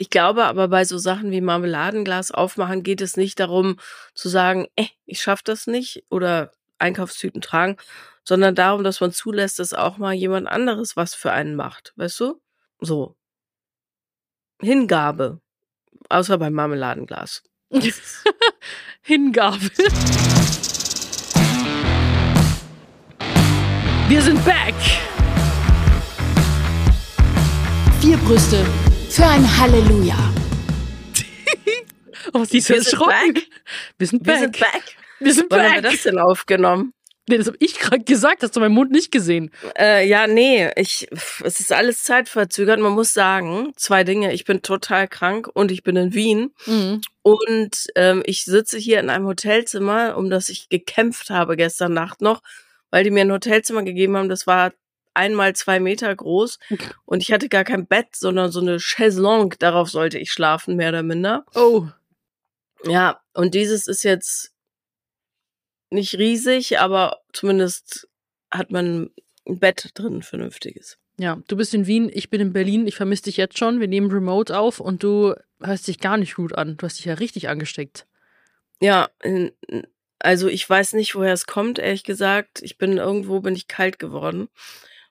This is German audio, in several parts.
Ich glaube aber bei so Sachen wie Marmeladenglas aufmachen geht es nicht darum zu sagen, eh, ich schaff das nicht oder Einkaufstüten tragen, sondern darum, dass man zulässt, dass auch mal jemand anderes was für einen macht. Weißt du? So. Hingabe. Außer beim Marmeladenglas. Hingabe. Wir sind back. Vier Brüste für ein Halleluja. oh, sie ist Wir sind erschrocken. back. Wir sind Wir back. sind back. Wir sind Wann haben wir back. das denn aufgenommen? Nee, das habe ich gerade gesagt, hast du meinen Mund nicht gesehen. Äh, ja, nee, ich, es ist alles zeitverzögert. Man muss sagen, zwei Dinge. Ich bin total krank und ich bin in Wien. Mhm. Und ähm, ich sitze hier in einem Hotelzimmer, um das ich gekämpft habe gestern Nacht noch, weil die mir ein Hotelzimmer gegeben haben. Das war einmal zwei Meter groß und ich hatte gar kein Bett, sondern so eine Chaiselongue. Darauf sollte ich schlafen, mehr oder minder. Oh, Ja, und dieses ist jetzt nicht riesig, aber zumindest hat man ein Bett drin, vernünftiges. ja, du bist in Wien, ich bin in Berlin, ich vermisse dich jetzt schon. Wir nehmen Remote auf und du hörst dich gar nicht gut an. Du hast dich ja richtig angesteckt. Ja, also ich weiß nicht, woher es kommt, ehrlich gesagt. Ich bin irgendwo, bin ich kalt geworden.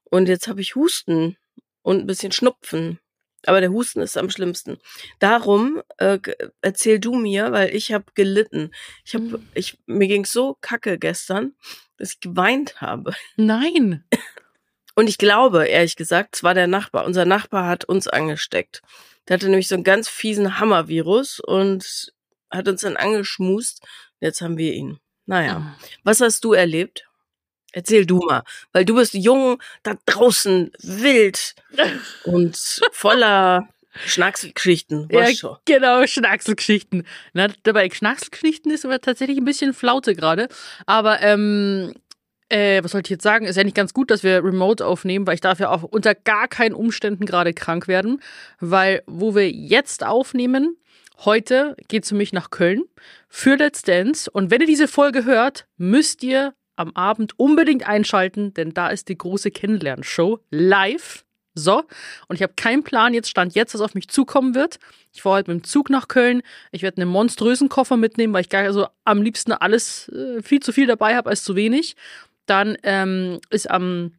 Und jetzt habe ich Husten und ein bisschen Schnupfen. Aber der Husten ist am schlimmsten. Darum äh, erzähl du mir, weil ich habe gelitten. Ich habe, ich mir ging's so kacke gestern, dass ich geweint habe. Nein. Und ich glaube, ehrlich gesagt, es war der Nachbar. Unser Nachbar hat uns angesteckt. Der hatte nämlich so einen ganz fiesen Hammervirus und hat uns dann angeschmust. Jetzt haben wir ihn. Naja. Was hast du erlebt? Erzähl du mal, weil du bist jung, da draußen, wild und voller Schnackselgeschichten. Ja, schon. genau, Schnackselgeschichten. Na, dabei Schnackselgeschichten ist aber tatsächlich ein bisschen Flaute gerade. Aber, ähm, äh, was sollte ich jetzt sagen? Ist ja nicht ganz gut, dass wir remote aufnehmen, weil ich darf ja auch unter gar keinen Umständen gerade krank werden. Weil, wo wir jetzt aufnehmen, heute geht's für mich nach Köln für Let's Dance. Und wenn ihr diese Folge hört, müsst ihr am Abend unbedingt einschalten, denn da ist die große Kennenlernshow live. So, und ich habe keinen Plan, jetzt stand jetzt, was auf mich zukommen wird. Ich fahre heute mit dem Zug nach Köln. Ich werde einen monströsen Koffer mitnehmen, weil ich gar so am liebsten alles äh, viel zu viel dabei habe als zu wenig. Dann ähm, ist am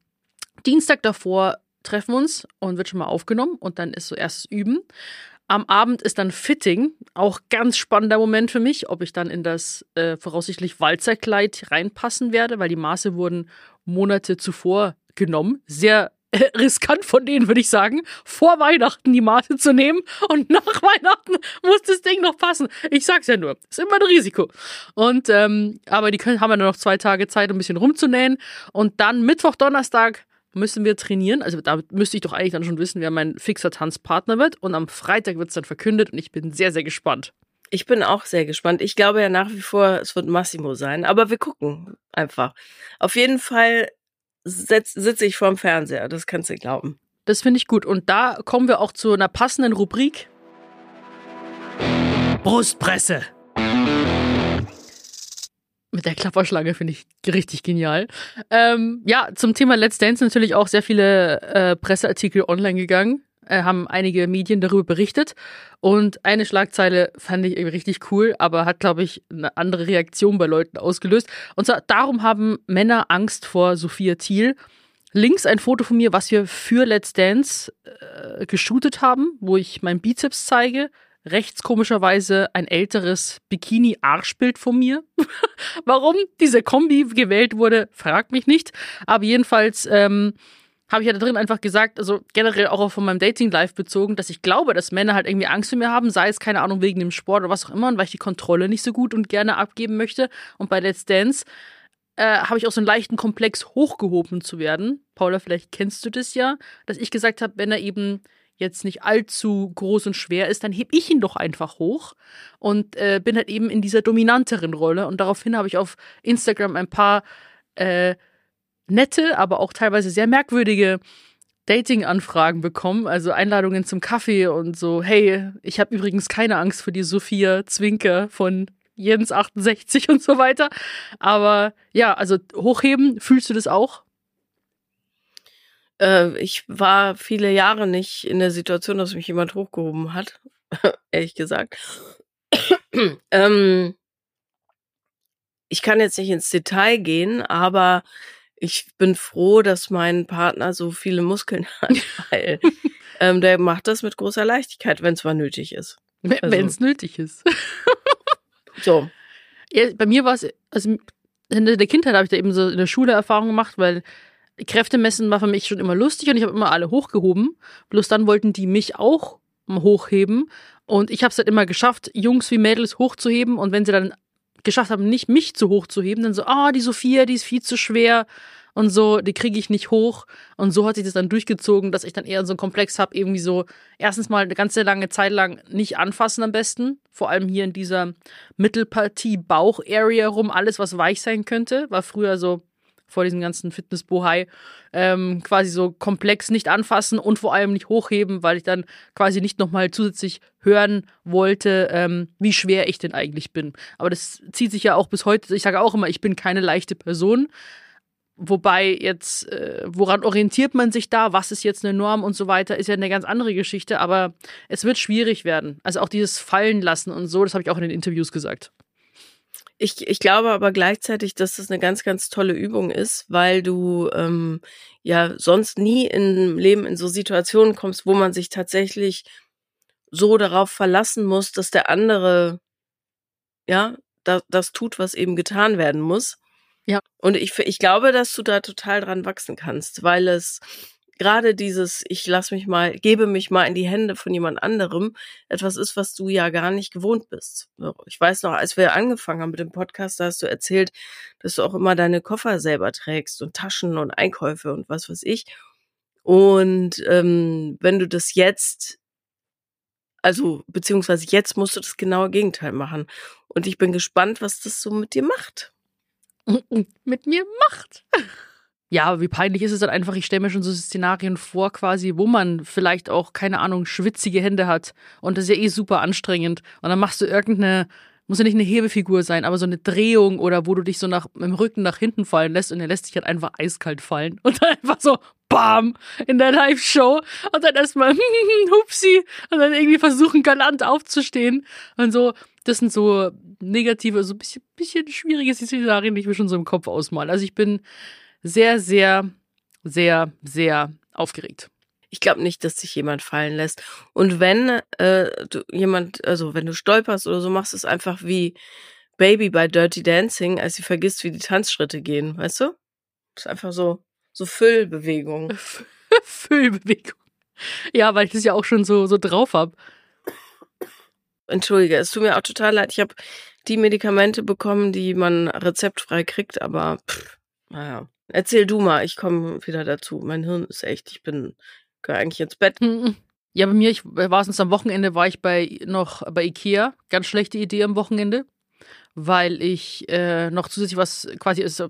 Dienstag davor treffen wir uns und wird schon mal aufgenommen und dann ist so erstes Üben. Am Abend ist dann Fitting, auch ganz spannender Moment für mich, ob ich dann in das äh, voraussichtlich Walzerkleid reinpassen werde, weil die Maße wurden Monate zuvor genommen. Sehr äh, riskant von denen, würde ich sagen, vor Weihnachten die Maße zu nehmen und nach Weihnachten muss das Ding noch passen. Ich sag's ja nur, ist immer ein Risiko. Und ähm, aber die können haben ja noch zwei Tage Zeit, um ein bisschen rumzunähen und dann Mittwoch, Donnerstag müssen wir trainieren. Also da müsste ich doch eigentlich dann schon wissen, wer mein fixer Tanzpartner wird. Und am Freitag wird es dann verkündet und ich bin sehr, sehr gespannt. Ich bin auch sehr gespannt. Ich glaube ja nach wie vor, es wird Massimo sein, aber wir gucken einfach. Auf jeden Fall setz- sitze ich vorm Fernseher, das kannst du glauben. Das finde ich gut. Und da kommen wir auch zu einer passenden Rubrik. Brustpresse. Mit der Klapperschlange finde ich richtig genial. Ähm, ja, zum Thema Let's Dance natürlich auch sehr viele äh, Presseartikel online gegangen. Äh, haben einige Medien darüber berichtet. Und eine Schlagzeile fand ich irgendwie richtig cool, aber hat, glaube ich, eine andere Reaktion bei Leuten ausgelöst. Und zwar, darum haben Männer Angst vor Sophia Thiel. Links ein Foto von mir, was wir für Let's Dance äh, geshootet haben, wo ich meinen Bizeps zeige. Rechts komischerweise ein älteres Bikini-Arschbild von mir. Warum diese Kombi gewählt wurde, fragt mich nicht. Aber jedenfalls ähm, habe ich ja da drin einfach gesagt, also generell auch von meinem Dating Life bezogen, dass ich glaube, dass Männer halt irgendwie Angst vor mir haben, sei es keine Ahnung wegen dem Sport oder was auch immer, und weil ich die Kontrolle nicht so gut und gerne abgeben möchte. Und bei Let's Dance äh, habe ich auch so einen leichten Komplex hochgehoben zu werden. Paula, vielleicht kennst du das ja, dass ich gesagt habe, wenn er eben jetzt nicht allzu groß und schwer ist, dann heb ich ihn doch einfach hoch und äh, bin halt eben in dieser dominanteren Rolle. Und daraufhin habe ich auf Instagram ein paar äh, nette, aber auch teilweise sehr merkwürdige Dating-Anfragen bekommen, also Einladungen zum Kaffee und so, hey, ich habe übrigens keine Angst vor die Sophia Zwinker von Jens 68 und so weiter. Aber ja, also hochheben, fühlst du das auch? Äh, ich war viele Jahre nicht in der Situation, dass mich jemand hochgehoben hat. ehrlich gesagt. ähm, ich kann jetzt nicht ins Detail gehen, aber ich bin froh, dass mein Partner so viele Muskeln hat, weil ähm, der macht das mit großer Leichtigkeit, wenn es mal nötig ist. Wenn Also- es nötig ist. So. Ja, bei mir war es, also in der Kindheit habe ich da eben so in der Schule Erfahrung gemacht, weil Kräftemessen war für mich schon immer lustig und ich habe immer alle hochgehoben. Bloß dann wollten die mich auch hochheben und ich habe es halt immer geschafft, Jungs wie Mädels hochzuheben und wenn sie dann geschafft haben, nicht mich zu hoch zu heben, dann so, ah, die Sophia, die ist viel zu schwer und so, die kriege ich nicht hoch. Und so hat sich das dann durchgezogen, dass ich dann eher so einen Komplex habe, irgendwie so erstens mal eine ganze lange Zeit lang nicht anfassen am besten. Vor allem hier in dieser Mittelpartie Bauch-Area rum, alles, was weich sein könnte, war früher so vor diesem ganzen Fitness-Bohai ähm, quasi so komplex nicht anfassen und vor allem nicht hochheben, weil ich dann quasi nicht nochmal zusätzlich hören wollte, ähm, wie schwer ich denn eigentlich bin. Aber das zieht sich ja auch bis heute. Ich sage auch immer, ich bin keine leichte Person. Wobei jetzt, äh, woran orientiert man sich da? Was ist jetzt eine Norm und so weiter? Ist ja eine ganz andere Geschichte, aber es wird schwierig werden. Also auch dieses Fallen lassen und so, das habe ich auch in den Interviews gesagt. Ich, ich glaube aber gleichzeitig, dass das eine ganz, ganz tolle Übung ist, weil du ähm, ja sonst nie im Leben in so Situationen kommst, wo man sich tatsächlich so darauf verlassen muss, dass der andere ja da, das tut, was eben getan werden muss. Ja. Und ich, ich glaube, dass du da total dran wachsen kannst, weil es gerade dieses, ich lass mich mal, gebe mich mal in die Hände von jemand anderem, etwas ist, was du ja gar nicht gewohnt bist. Ich weiß noch, als wir angefangen haben mit dem Podcast, da hast du erzählt, dass du auch immer deine Koffer selber trägst und Taschen und Einkäufe und was weiß ich. Und ähm, wenn du das jetzt, also beziehungsweise jetzt musst du das genaue Gegenteil machen. Und ich bin gespannt, was das so mit dir macht. mit mir macht. Ja, wie peinlich ist es dann einfach, ich stelle mir schon so Szenarien vor, quasi, wo man vielleicht auch, keine Ahnung, schwitzige Hände hat. Und das ist ja eh super anstrengend. Und dann machst du irgendeine, muss ja nicht eine Hebefigur sein, aber so eine Drehung oder wo du dich so nach, im Rücken nach hinten fallen lässt und er lässt dich halt einfach eiskalt fallen. Und dann einfach so, bam, in der Live-Show. Und dann erstmal, hupsi. Und dann irgendwie versuchen, galant aufzustehen. Und so, das sind so negative, so ein bisschen, bisschen schwierige Szenarien, die ich mir schon so im Kopf ausmale. Also ich bin sehr, sehr, sehr, sehr aufgeregt. Ich glaube nicht, dass sich jemand fallen lässt. Und wenn äh, du jemand, also wenn du stolperst oder so, machst es einfach wie Baby bei Dirty Dancing, als sie vergisst, wie die Tanzschritte gehen, weißt du? Das ist einfach so, so Füllbewegung. Füllbewegung. Ja, weil ich das ja auch schon so, so drauf hab. Entschuldige, es tut mir auch total leid. Ich habe die Medikamente bekommen, die man rezeptfrei kriegt, aber pff, naja. Erzähl du mal, ich komme wieder dazu. Mein Hirn ist echt, ich bin, gehöre eigentlich ins Bett. Ja, bei mir, ich war es am Wochenende, war ich bei noch bei Ikea. Ganz schlechte Idee am Wochenende, weil ich äh, noch zusätzlich was quasi ist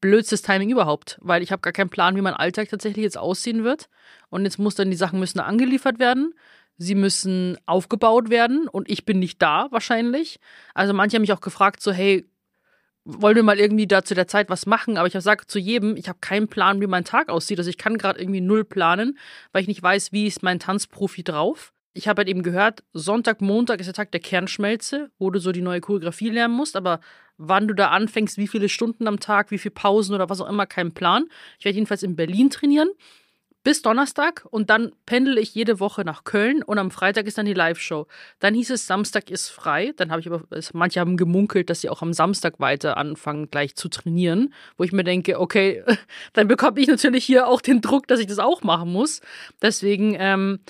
blödstes Timing überhaupt, weil ich habe gar keinen Plan, wie mein Alltag tatsächlich jetzt aussehen wird. Und jetzt muss dann die Sachen müssen angeliefert werden. Sie müssen aufgebaut werden und ich bin nicht da wahrscheinlich. Also manche haben mich auch gefragt so, hey, wollen wir mal irgendwie da zu der Zeit was machen? Aber ich sage zu jedem, ich habe keinen Plan, wie mein Tag aussieht. Also ich kann gerade irgendwie null planen, weil ich nicht weiß, wie ist mein Tanzprofi drauf. Ich habe halt eben gehört, Sonntag, Montag ist der Tag der Kernschmelze, wo du so die neue Choreografie lernen musst, aber wann du da anfängst, wie viele Stunden am Tag, wie viele Pausen oder was auch immer, kein Plan. Ich werde jedenfalls in Berlin trainieren bis Donnerstag und dann pendel ich jede Woche nach Köln und am Freitag ist dann die Live-Show. Dann hieß es, Samstag ist frei. Dann habe ich aber, manche haben gemunkelt, dass sie auch am Samstag weiter anfangen, gleich zu trainieren, wo ich mir denke, okay, dann bekomme ich natürlich hier auch den Druck, dass ich das auch machen muss. Deswegen, ähm,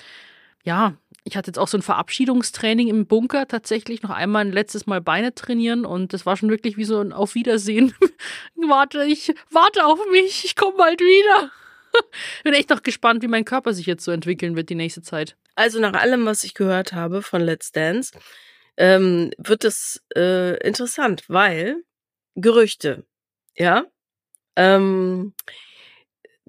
ja, ich hatte jetzt auch so ein Verabschiedungstraining im Bunker tatsächlich noch einmal ein letztes Mal Beine trainieren und das war schon wirklich wie so ein Auf Wiedersehen. warte, ich warte auf mich, ich komme bald wieder. Bin echt noch gespannt, wie mein Körper sich jetzt so entwickeln wird die nächste Zeit. Also nach allem, was ich gehört habe von Let's Dance, ähm, wird es äh, interessant, weil Gerüchte, ja, ähm,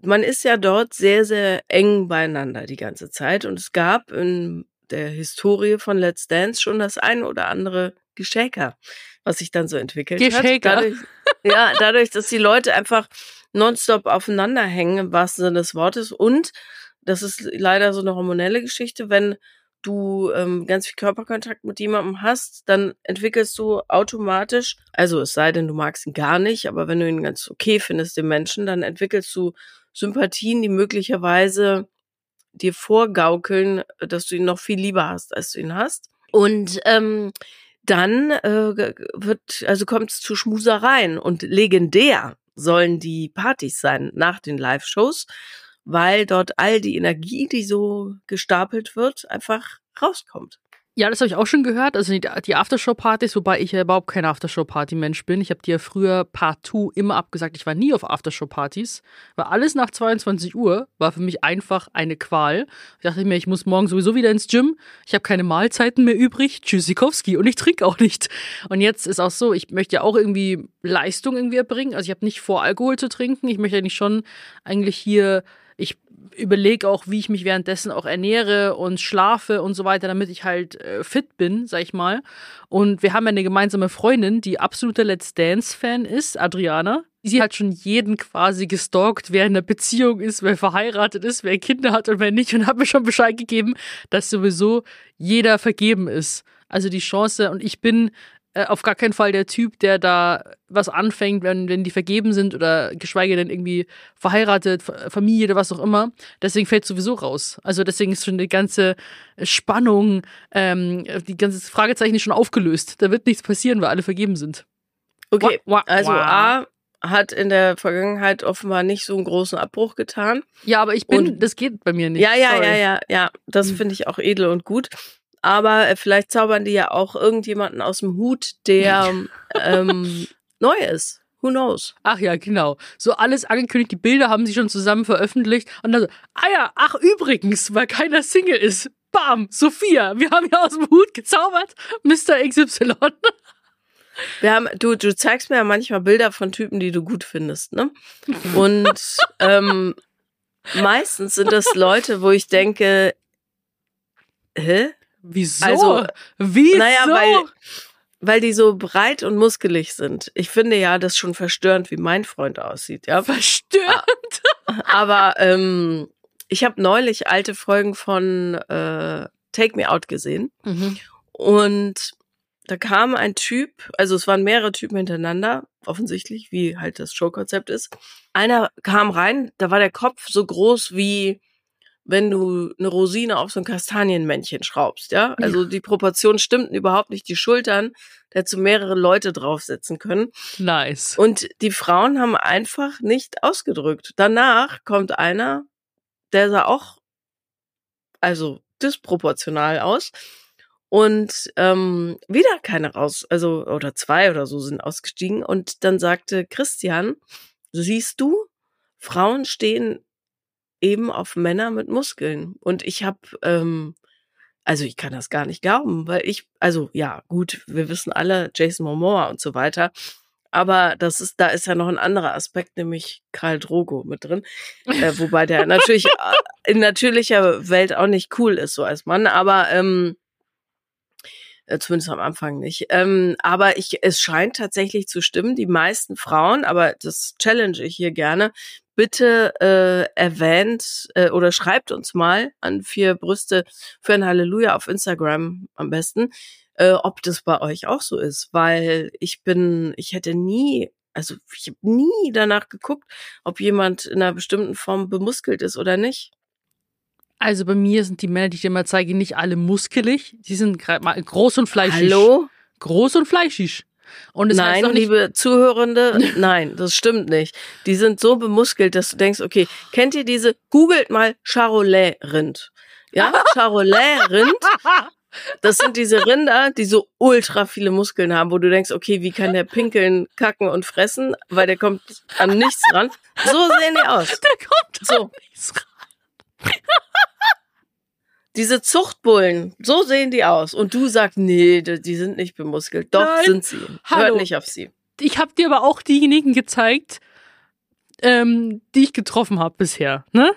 man ist ja dort sehr, sehr eng beieinander die ganze Zeit und es gab in der Historie von Let's Dance schon das ein oder andere Geschäker, was sich dann so entwickelt Geschäker. hat. Dadurch, ja, dadurch, dass die Leute einfach nonstop aufeinander hängen, im wahrsten Sinne des Wortes. Und das ist leider so eine hormonelle Geschichte, wenn du ähm, ganz viel Körperkontakt mit jemandem hast, dann entwickelst du automatisch, also es sei denn, du magst ihn gar nicht, aber wenn du ihn ganz okay findest, den Menschen, dann entwickelst du Sympathien, die möglicherweise dir vorgaukeln, dass du ihn noch viel lieber hast, als du ihn hast. Und ähm, dann äh, wird, also kommt es zu Schmusereien und legendär sollen die Partys sein nach den Live-Shows, weil dort all die Energie, die so gestapelt wird, einfach rauskommt. Ja, das habe ich auch schon gehört. Also die, Aftershow-Partys, wobei ich ja überhaupt kein Aftershow-Party-Mensch bin. Ich habe dir früher partout immer abgesagt, ich war nie auf Aftershow-Partys. Weil alles nach 22 Uhr war für mich einfach eine Qual. Ich dachte mir, ich muss morgen sowieso wieder ins Gym. Ich habe keine Mahlzeiten mehr übrig. Tschüssikowski. Und ich trinke auch nicht. Und jetzt ist auch so, ich möchte ja auch irgendwie Leistung irgendwie erbringen. Also ich habe nicht vor, Alkohol zu trinken. Ich möchte ja nicht schon eigentlich hier ich überlege auch, wie ich mich währenddessen auch ernähre und schlafe und so weiter, damit ich halt äh, fit bin, sag ich mal. Und wir haben ja eine gemeinsame Freundin, die absoluter Let's Dance-Fan ist, Adriana. Sie hat schon jeden quasi gestalkt, wer in einer Beziehung ist, wer verheiratet ist, wer Kinder hat und wer nicht und hat mir schon Bescheid gegeben, dass sowieso jeder vergeben ist. Also die Chance, und ich bin äh, auf gar keinen Fall der Typ, der da was anfängt, wenn, wenn die vergeben sind oder geschweige denn irgendwie verheiratet, Familie oder was auch immer. Deswegen fällt sowieso raus. Also deswegen ist schon die ganze Spannung, ähm, die ganze Fragezeichen ist schon aufgelöst. Da wird nichts passieren, weil alle vergeben sind. Okay, also A hat in der Vergangenheit offenbar nicht so einen großen Abbruch getan. Ja, aber ich bin, und, das geht bei mir nicht. Ja, ja, Sorry. ja, ja, ja. Das hm. finde ich auch edel und gut aber äh, vielleicht zaubern die ja auch irgendjemanden aus dem Hut, der ähm, neu ist. Who knows? Ach ja, genau. So alles angekündigt, die Bilder haben sie schon zusammen veröffentlicht und dann so, ah ja, ach übrigens, weil keiner Single ist. Bam, Sophia, wir haben ja aus dem Hut gezaubert, Mr. XY. Wir haben, du, du zeigst mir ja manchmal Bilder von Typen, die du gut findest, ne? Und ähm, meistens sind das Leute, wo ich denke, hä? Wieso? Also, Wieso? Naja, weil, weil die so breit und muskelig sind. Ich finde ja das schon verstörend, wie mein Freund aussieht. Ja, verstörend. Aber ähm, ich habe neulich alte Folgen von äh, Take Me Out gesehen mhm. und da kam ein Typ, also es waren mehrere Typen hintereinander, offensichtlich, wie halt das Showkonzept ist. Einer kam rein, da war der Kopf so groß wie wenn du eine Rosine auf so ein Kastanienmännchen schraubst, ja? Also die Proportionen stimmten überhaupt nicht. Die Schultern, da hättest mehrere Leute draufsetzen können. Nice. Und die Frauen haben einfach nicht ausgedrückt. Danach kommt einer, der sah auch, also disproportional aus. Und ähm, wieder keine raus, also oder zwei oder so sind ausgestiegen. Und dann sagte Christian, siehst du, Frauen stehen eben auf Männer mit Muskeln. Und ich habe, ähm, also ich kann das gar nicht glauben, weil ich, also ja, gut, wir wissen alle Jason Momoa und so weiter. Aber das ist, da ist ja noch ein anderer Aspekt, nämlich Karl Drogo mit drin. Äh, wobei der natürlich äh, in natürlicher Welt auch nicht cool ist, so als Mann, aber ähm, äh, zumindest am Anfang nicht. Ähm, aber ich, es scheint tatsächlich zu stimmen, die meisten Frauen, aber das challenge ich hier gerne, bitte äh, erwähnt äh, oder schreibt uns mal an vier Brüste für ein Halleluja auf Instagram am besten, äh, ob das bei euch auch so ist, weil ich bin, ich hätte nie, also ich habe nie danach geguckt, ob jemand in einer bestimmten Form bemuskelt ist oder nicht. Also bei mir sind die Männer, die ich dir mal zeige, nicht alle muskelig. Die sind gerade mal groß und fleischig. Hallo? Groß und fleischig. Und es nein, liebe Zuhörende, nein, das stimmt nicht. Die sind so bemuskelt, dass du denkst, okay, kennt ihr diese, googelt mal Charolais-Rind. Ja, Charolais-Rind. Das sind diese Rinder, die so ultra viele Muskeln haben, wo du denkst, okay, wie kann der pinkeln, kacken und fressen, weil der kommt an nichts ran. So sehen die aus. Der kommt so. an nichts ran. Diese Zuchtbullen, so sehen die aus. Und du sagst, nee, die sind nicht bemuskelt. Doch, Nein. sind sie. Hallo. Hört nicht auf sie. Ich habe dir aber auch diejenigen gezeigt, ähm, die ich getroffen habe bisher, ne?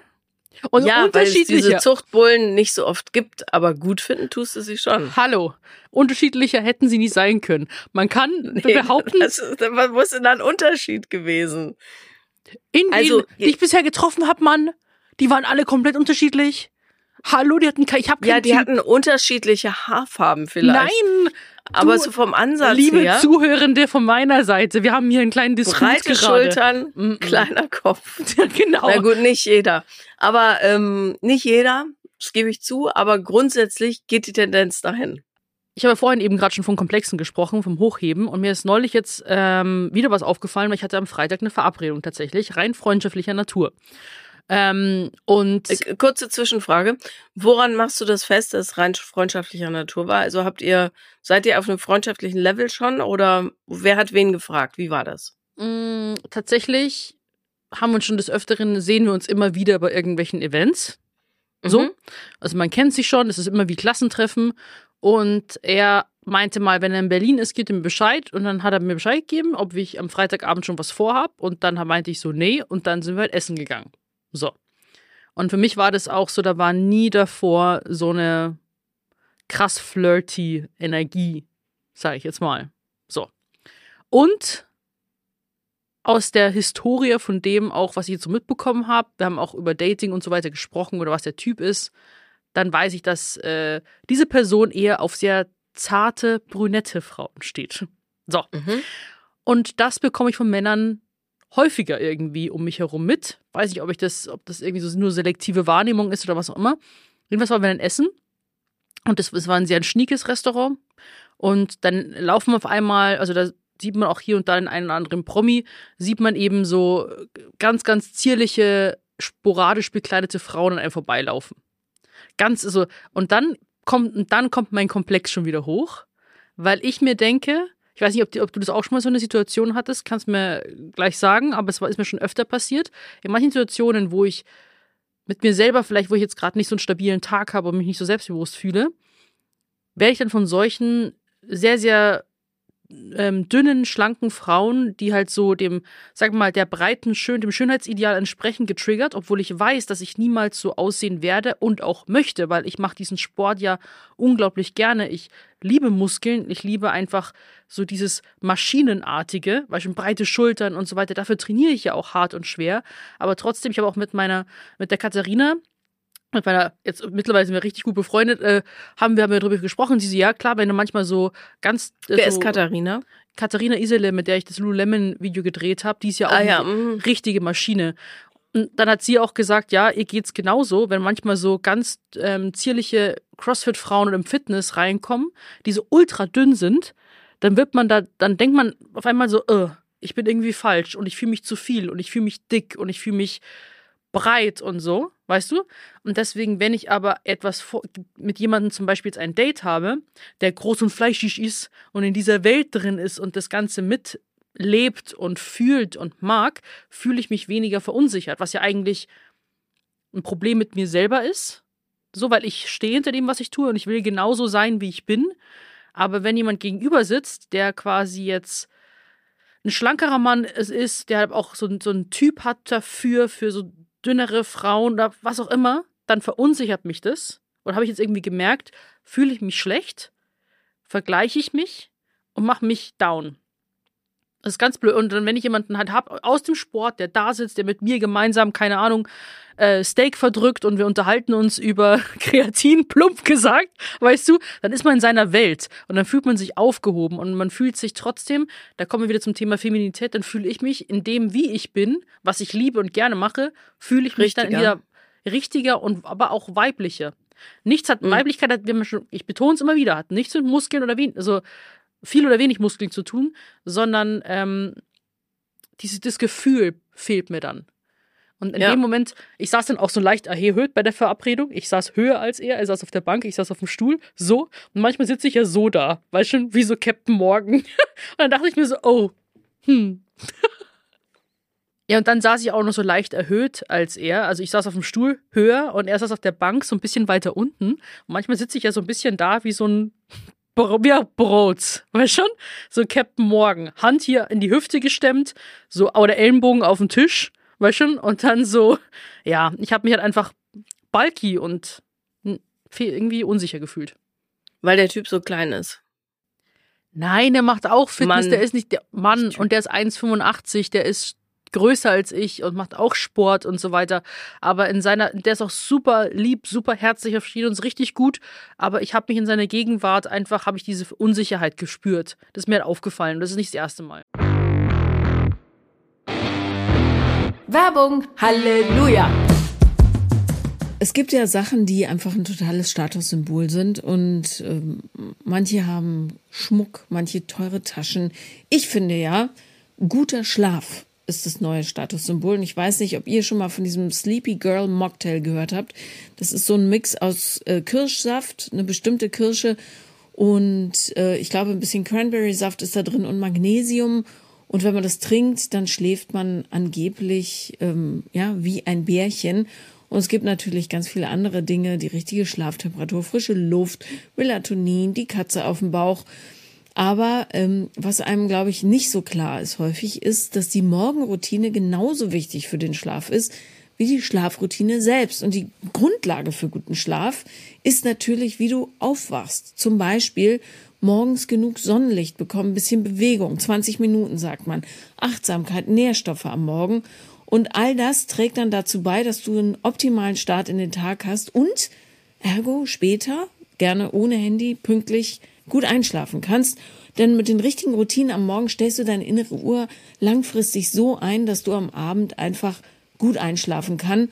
Und ja, weil es diese Zuchtbullen nicht so oft gibt, aber gut finden tust du sie schon. Hallo. Unterschiedlicher hätten sie nie sein können. Man kann nee, behaupten. Das, was muss denn da ein Unterschied gewesen? In also, denen, die ich bisher getroffen habe, Mann, die waren alle komplett unterschiedlich. Hallo, die hatten ich habe Ja, die hatten unterschiedliche Haarfarben vielleicht. Nein, aber du, so vom Ansatz liebe her. Zuhörende von meiner Seite, wir haben hier einen kleinen Disput breite gerade. Schultern, Mm, mm. kleiner Kopf. Ja, genau. Na gut, nicht jeder. Aber ähm, nicht jeder, das gebe ich zu, aber grundsätzlich geht die Tendenz dahin. Ich habe vorhin eben gerade schon von Komplexen gesprochen, vom Hochheben. Und mir ist neulich jetzt ähm, wieder was aufgefallen, weil ich hatte am Freitag eine Verabredung tatsächlich, rein freundschaftlicher Natur. Ähm, und Äh, Kurze Zwischenfrage. Woran machst du das fest, dass es rein freundschaftlicher Natur war? Also habt ihr, seid ihr auf einem freundschaftlichen Level schon oder wer hat wen gefragt? Wie war das? mh, tatsächlich haben wir uns schon des Öfteren, sehen wir uns immer wieder bei irgendwelchen Events. So. Mhm. Also man kennt sich schon, es ist immer wie Klassentreffen. Und er meinte mal, wenn er in Berlin ist, gibt mir Bescheid. Und dann hat er mir Bescheid gegeben, ob ich am Freitagabend schon was vorhab. Und dann meinte ich so, nee. Und dann sind wir halt essen gegangen. So. Und für mich war das auch so, da war nie davor so eine krass flirty Energie, sage ich jetzt mal. So. Und aus der Historie von dem auch, was ich jetzt so mitbekommen habe, wir haben auch über Dating und so weiter gesprochen oder was der Typ ist, dann weiß ich, dass äh, diese Person eher auf sehr zarte, brünette Frauen steht. So. Mhm. Und das bekomme ich von Männern häufiger irgendwie um mich herum mit. Weiß nicht, ob ich das, ob das irgendwie so nur selektive Wahrnehmung ist oder was auch immer. Jedenfalls waren wir dann essen. Und das, das war ein sehr schniekes Restaurant. Und dann laufen wir auf einmal, also da sieht man auch hier und da den einen oder anderen Promi, sieht man eben so ganz, ganz zierliche, sporadisch bekleidete Frauen an einem vorbeilaufen. Ganz, also, und dann kommt, und dann kommt mein Komplex schon wieder hoch, weil ich mir denke, ich weiß nicht, ob, die, ob du das auch schon mal so eine Situation hattest, kannst mir gleich sagen, aber es war, ist mir schon öfter passiert. In manchen Situationen, wo ich mit mir selber vielleicht, wo ich jetzt gerade nicht so einen stabilen Tag habe und mich nicht so selbstbewusst fühle, werde ich dann von solchen sehr, sehr ähm, dünnen, schlanken Frauen, die halt so dem, sag mal, der breiten, schön, dem Schönheitsideal entsprechend getriggert, obwohl ich weiß, dass ich niemals so aussehen werde und auch möchte, weil ich mache diesen Sport ja unglaublich gerne. Ich liebe Muskeln, ich liebe einfach so dieses Maschinenartige, weil schon breite Schultern und so weiter. Dafür trainiere ich ja auch hart und schwer. Aber trotzdem, ich habe auch mit meiner, mit der Katharina, mit meiner, jetzt mittlerweile sind wir richtig gut befreundet, äh, haben wir, haben wir darüber gesprochen. Sie so, ja klar, wenn du manchmal so ganz. Äh, Wer so, ist Katharina? Katharina Isele, mit der ich das Lululemon-Video gedreht habe, die ist ja auch Ah ja, eine mhm. richtige Maschine. Und dann hat sie auch gesagt, ja, ihr geht's genauso, wenn manchmal so ganz ähm, zierliche Crossfit-Frauen im Fitness reinkommen, die so ultra dünn sind, dann wird man da, dann denkt man auf einmal so, äh, ich bin irgendwie falsch und ich fühle mich zu viel und ich fühle mich dick und ich fühle mich breit und so, weißt du? Und deswegen, wenn ich aber etwas vor, mit jemandem zum Beispiel jetzt ein Date habe, der groß und fleischig ist und in dieser Welt drin ist und das Ganze mitlebt und fühlt und mag, fühle ich mich weniger verunsichert, was ja eigentlich ein Problem mit mir selber ist. So, weil ich stehe hinter dem, was ich tue und ich will genauso sein, wie ich bin. Aber wenn jemand gegenüber sitzt, der quasi jetzt ein schlankerer Mann ist, der halt auch so, so einen Typ hat dafür, für so dünnere Frauen oder was auch immer, dann verunsichert mich das. Und habe ich jetzt irgendwie gemerkt, fühle ich mich schlecht, vergleiche ich mich und mache mich down. Das ist ganz blöd. Und dann, wenn ich jemanden halt habe aus dem Sport, der da sitzt, der mit mir gemeinsam, keine Ahnung, äh, Steak verdrückt und wir unterhalten uns über Kreatin, plump gesagt, weißt du, dann ist man in seiner Welt und dann fühlt man sich aufgehoben und man fühlt sich trotzdem, da kommen wir wieder zum Thema Feminität, dann fühle ich mich in dem, wie ich bin, was ich liebe und gerne mache, fühle ich mich dann wieder richtiger und aber auch weiblicher. Nichts hat, Mhm. Weiblichkeit hat, wir haben schon, ich betone es immer wieder, hat nichts mit Muskeln oder wenig, also viel oder wenig Muskeln zu tun, sondern ähm, dieses, das Gefühl fehlt mir dann. Und in Ja. dem Moment, ich saß dann auch so leicht erhöht bei der Verabredung. Ich saß höher als er, er saß auf der Bank, ich saß auf dem Stuhl, so. Und manchmal sitze ich ja so da, weißt schon, wie so Captain Morgan. und dann dachte ich mir so, oh, hm. ja, und dann saß ich auch noch so leicht erhöht als er. Also ich saß auf dem Stuhl höher und er saß auf der Bank so ein bisschen weiter unten. Und manchmal sitze ich ja so ein bisschen da wie so ein Bro ja, Brot, weißt schon? So Captain Morgan. Hand hier in die Hüfte gestemmt, so oder Ellenbogen auf den Tisch, weißt schon? Und dann so, ja, ich habe mich halt einfach bulky und irgendwie unsicher gefühlt. Weil der Typ so klein ist. Nein, der macht auch Fitness, Mann. der ist nicht der Mann und der ist 1,85, der ist größer als ich und macht auch Sport und so weiter. Aber in seiner, der ist auch super lieb, super herzlich, versteht uns richtig gut. Aber ich habe mich in seiner Gegenwart einfach, habe ich diese Unsicherheit gespürt. Das ist mir halt aufgefallen. Das ist nicht das erste Mal. Werbung, Halleluja! Es gibt ja Sachen, die einfach ein totales Statussymbol sind und ähm, manche haben Schmuck, manche teure Taschen. Ich finde ja, guter Schlaf ist das neue Statussymbol. Und ich weiß nicht, ob ihr schon mal von diesem Sleepy Girl Mocktail gehört habt. Das ist so ein Mix aus äh, Kirschsaft, eine bestimmte Kirsche und äh, ich glaube ein bisschen Cranberry-Saft ist da drin und Magnesium. Und wenn man das trinkt, dann schläft man angeblich ähm, ja wie ein Bärchen. Und es gibt natürlich ganz viele andere Dinge, die richtige Schlaftemperatur, frische Luft, Melatonin, die Katze auf dem Bauch. Aber ähm, was einem, glaube ich, nicht so klar ist häufig, ist, dass die Morgenroutine genauso wichtig für den Schlaf ist wie die Schlafroutine selbst. Und die Grundlage für guten Schlaf ist natürlich, wie du aufwachst. Zum Beispiel morgens genug Sonnenlicht bekommen, bisschen Bewegung, 20 Minuten sagt man, Achtsamkeit, Nährstoffe am Morgen und all das trägt dann dazu bei, dass du einen optimalen Start in den Tag hast und ergo später, gerne ohne Handy, pünktlich gut einschlafen kannst. Denn mit den richtigen Routinen am Morgen stellst du deine innere Uhr langfristig so ein, dass du am Abend einfach gut einschlafen kann.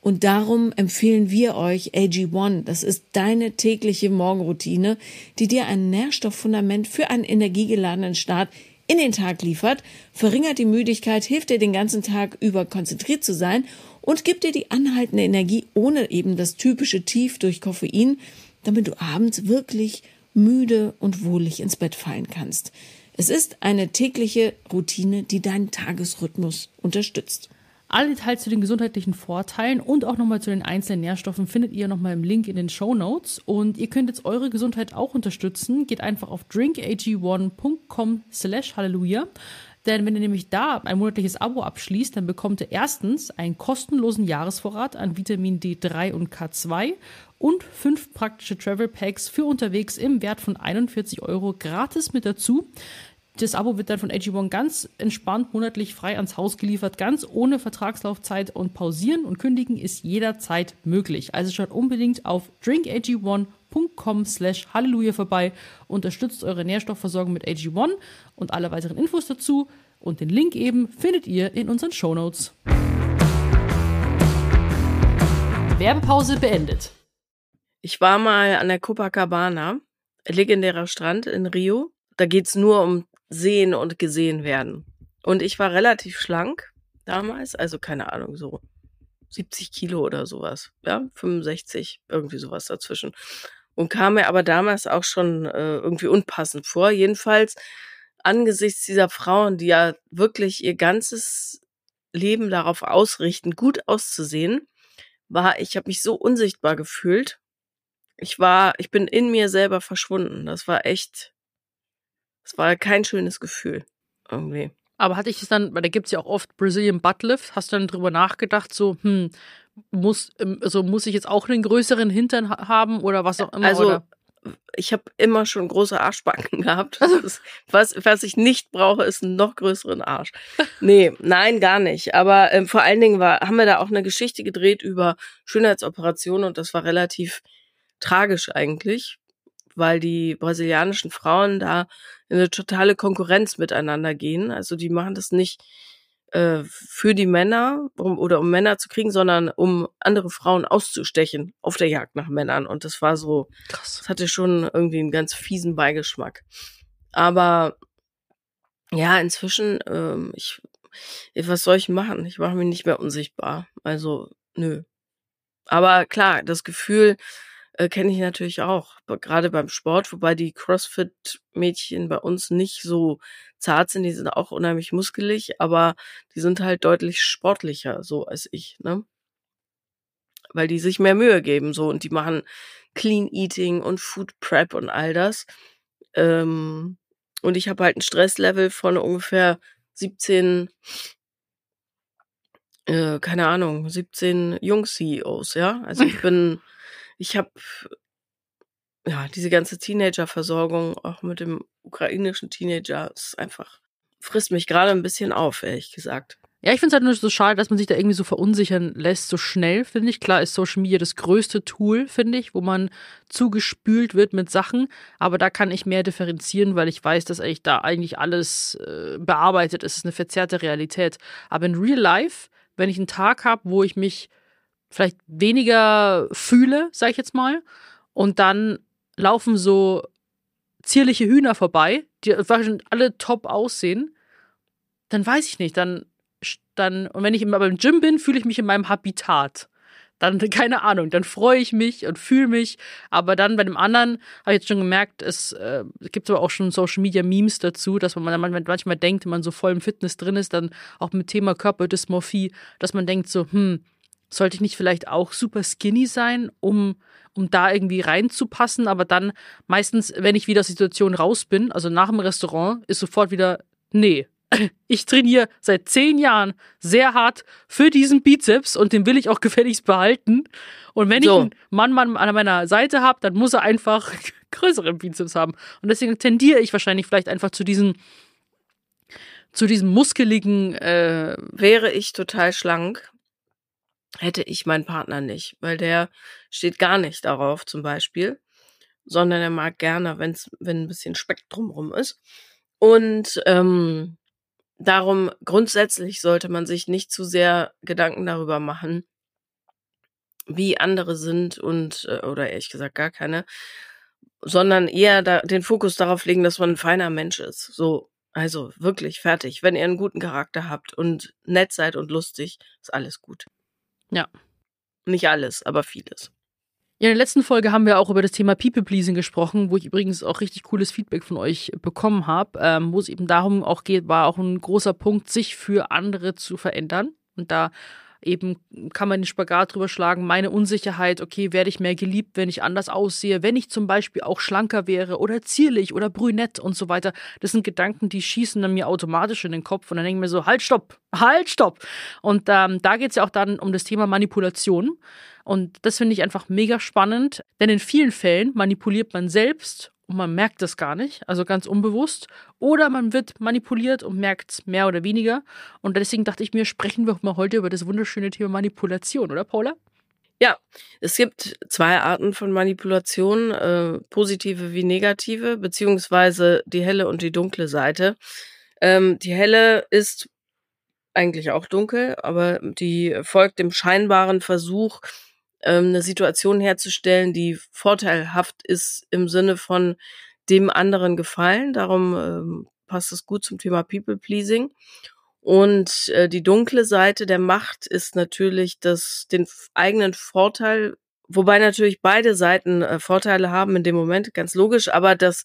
Und darum empfehlen wir euch AG1. Das ist deine tägliche Morgenroutine, die dir ein Nährstofffundament für einen energiegeladenen Start in den Tag liefert, verringert die Müdigkeit, hilft dir den ganzen Tag über konzentriert zu sein und gibt dir die anhaltende Energie ohne eben das typische Tief durch Koffein, damit du abends wirklich müde und wohlig ins Bett fallen kannst. Es ist eine tägliche Routine, die deinen Tagesrhythmus unterstützt. Alle Details zu den gesundheitlichen Vorteilen und auch nochmal zu den einzelnen Nährstoffen findet ihr nochmal im Link in den Show Notes. Und ihr könnt jetzt eure Gesundheit auch unterstützen. Geht einfach auf drinkag1.com slash halleluja. Denn wenn ihr nämlich da ein monatliches Abo abschließt, dann bekommt ihr erstens einen kostenlosen Jahresvorrat an Vitamin D3 und K2 und fünf praktische Travel Packs für unterwegs im Wert von 41 Euro gratis mit dazu. Das Abo wird dann von AG1 ganz entspannt monatlich frei ans Haus geliefert, ganz ohne Vertragslaufzeit und pausieren und kündigen ist jederzeit möglich. Also schaut unbedingt auf drinkag1.com slash Halleluja vorbei, unterstützt eure Nährstoffversorgung mit AG1 und alle weiteren Infos dazu und den Link eben findet ihr in unseren Shownotes. Werbepause beendet. Ich war mal an der Copacabana, legendärer Strand in Rio. Da geht's nur um sehen und gesehen werden. Und ich war relativ schlank damals, also keine Ahnung, so 70 Kilo oder sowas, ja, 65, irgendwie sowas dazwischen. Und kam mir aber damals auch schon äh, irgendwie unpassend vor. Jedenfalls angesichts dieser Frauen, die ja wirklich ihr ganzes Leben darauf ausrichten, gut auszusehen, war ich habe mich so unsichtbar gefühlt. Ich war, ich bin in mir selber verschwunden. Das war echt es war kein schönes Gefühl. Irgendwie. Aber hatte ich es dann, weil da gibt es ja auch oft Brazilian Buttlift, hast du dann drüber nachgedacht, so, hm, muss, also muss ich jetzt auch einen größeren Hintern haben oder was auch immer? Also, oder? ich habe immer schon große Arschbacken gehabt. Ist, was, was ich nicht brauche, ist einen noch größeren Arsch. Nee, nein, gar nicht. Aber ähm, vor allen Dingen war, haben wir da auch eine Geschichte gedreht über Schönheitsoperationen und das war relativ tragisch eigentlich, weil die brasilianischen Frauen da in eine totale Konkurrenz miteinander gehen. Also die machen das nicht äh, für die Männer um, oder um Männer zu kriegen, sondern um andere Frauen auszustechen auf der Jagd nach Männern. Und das war so, Krass. das hatte schon irgendwie einen ganz fiesen Beigeschmack. Aber ja, inzwischen, ähm, ich, was soll ich machen? Ich mache mich nicht mehr unsichtbar. Also, nö. Aber klar, das Gefühl, äh, kenne ich natürlich auch, gerade beim Sport, wobei die CrossFit-Mädchen bei uns nicht so zart sind, die sind auch unheimlich muskelig, aber die sind halt deutlich sportlicher, so als ich, ne? Weil die sich mehr Mühe geben, so, und die machen Clean Eating und Food Prep und all das. Ähm, und ich habe halt ein Stresslevel von ungefähr 17 äh, keine Ahnung, 17 Jungs-CEOs, ja. Also ich bin ich habe ja diese ganze Teenager-Versorgung auch mit dem ukrainischen Teenager ist einfach frisst mich gerade ein bisschen auf, ehrlich gesagt. Ja, ich finde es halt nur so schade, dass man sich da irgendwie so verunsichern lässt, so schnell, finde ich. Klar ist Social Media das größte Tool, finde ich, wo man zugespült wird mit Sachen. Aber da kann ich mehr differenzieren, weil ich weiß, dass eigentlich da eigentlich alles äh, bearbeitet ist. Es ist eine verzerrte Realität. Aber in Real Life, wenn ich einen Tag habe, wo ich mich vielleicht weniger fühle, sag ich jetzt mal, und dann laufen so zierliche Hühner vorbei, die alle top aussehen, dann weiß ich nicht, dann dann, und wenn ich immer beim Gym bin, fühle ich mich in meinem Habitat. Dann, keine Ahnung, dann freue ich mich und fühle mich. Aber dann bei dem anderen habe ich jetzt schon gemerkt, es äh, gibt aber auch schon Social Media Memes dazu, dass man manchmal, manchmal denkt, wenn man so voll im Fitness drin ist, dann auch mit Thema Körperdysmorphie, dass man denkt so, hm, sollte ich nicht vielleicht auch super skinny sein, um, um da irgendwie reinzupassen? Aber dann meistens, wenn ich wieder aus der Situation raus bin, also nach dem Restaurant, ist sofort wieder, nee, ich trainiere seit zehn Jahren sehr hart für diesen Bizeps und den will ich auch gefälligst behalten. Und wenn so. ich einen Mann, Mann an meiner Seite habe, dann muss er einfach größeren Bizeps haben. Und deswegen tendiere ich wahrscheinlich vielleicht einfach zu diesem, zu diesem muskeligen. Äh Wäre ich total schlank, hätte ich meinen Partner nicht, weil der steht gar nicht darauf, zum Beispiel, sondern er mag gerne, wenn's, wenn ein bisschen Speck drumrum ist. Und ähm, Darum grundsätzlich sollte man sich nicht zu sehr Gedanken darüber machen, wie andere sind und äh, oder ehrlich gesagt gar keine, sondern eher da, den Fokus darauf legen, dass man ein feiner Mensch ist. So, also wirklich fertig. Wenn ihr einen guten Charakter habt und nett seid und lustig, ist alles gut. Ja. Nicht alles, aber vieles. Ja, in der letzten Folge haben wir auch über das Thema People Pleasing gesprochen, wo ich übrigens auch richtig cooles Feedback von euch bekommen habe, ähm, wo es eben darum auch geht, war auch ein großer Punkt, sich für andere zu verändern. Und da eben kann man den Spagat drüber schlagen, meine Unsicherheit, okay, werde ich mehr geliebt, wenn ich anders aussehe, wenn ich zum Beispiel auch schlanker wäre oder zierlich oder brünett und so weiter. Das sind Gedanken, die schießen dann mir automatisch in den Kopf und dann denke ich mir so, halt, stopp, halt, stopp. Und ähm, da geht es ja auch dann um das Thema Manipulation. Und das finde ich einfach mega spannend, denn in vielen Fällen manipuliert man selbst und man merkt das gar nicht, also ganz unbewusst. Oder man wird manipuliert und merkt es mehr oder weniger. Und deswegen dachte ich mir, sprechen wir mal heute über das wunderschöne Thema Manipulation, oder Paula? Ja, es gibt zwei Arten von Manipulation, äh, positive wie negative, beziehungsweise die helle und die dunkle Seite. Ähm, die helle ist eigentlich auch dunkel, aber die folgt dem scheinbaren Versuch, ähm, eine Situation herzustellen, die vorteilhaft ist im Sinne von dem anderen gefallen. Darum ähm, passt es gut zum Thema People Pleasing. Und äh, die dunkle Seite der Macht ist natürlich das, den eigenen Vorteil, wobei natürlich beide Seiten äh, Vorteile haben in dem Moment, ganz logisch, aber das,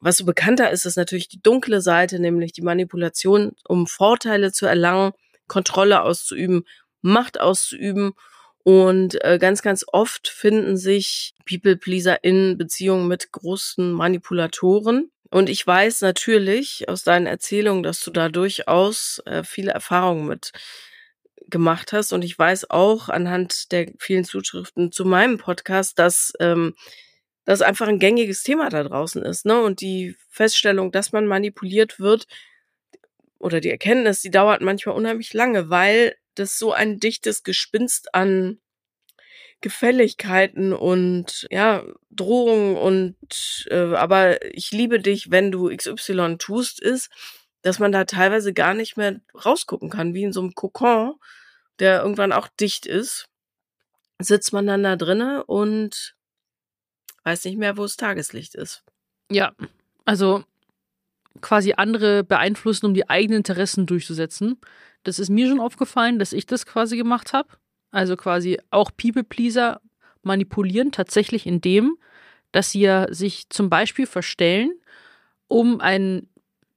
was so bekannter ist, ist natürlich die dunkle Seite, nämlich die Manipulation, um Vorteile zu erlangen, Kontrolle auszuüben, Macht auszuüben und äh, ganz, ganz oft finden sich People-Pleaser in Beziehungen mit großen Manipulatoren. Und ich weiß natürlich aus deinen Erzählungen, dass du da durchaus äh, viele Erfahrungen mit gemacht hast. Und ich weiß auch anhand der vielen Zuschriften zu meinem Podcast, dass ähm, das einfach ein gängiges Thema da draußen ist. Ne? Und die Feststellung, dass man manipuliert wird, oder die Erkenntnis, die dauert manchmal unheimlich lange, weil das so ein dichtes Gespinst an Gefälligkeiten und ja, Drohungen und äh, aber ich liebe dich, wenn du XY tust, ist, dass man da teilweise gar nicht mehr rausgucken kann, wie in so einem Kokon, der irgendwann auch dicht ist, sitzt man dann da drinnen und weiß nicht mehr, wo das Tageslicht ist. Ja, also quasi andere beeinflussen, um die eigenen Interessen durchzusetzen. Das ist mir schon aufgefallen, dass ich das quasi gemacht habe. Also quasi auch People-Pleaser manipulieren tatsächlich in dem, dass sie ja sich zum Beispiel verstellen, um ein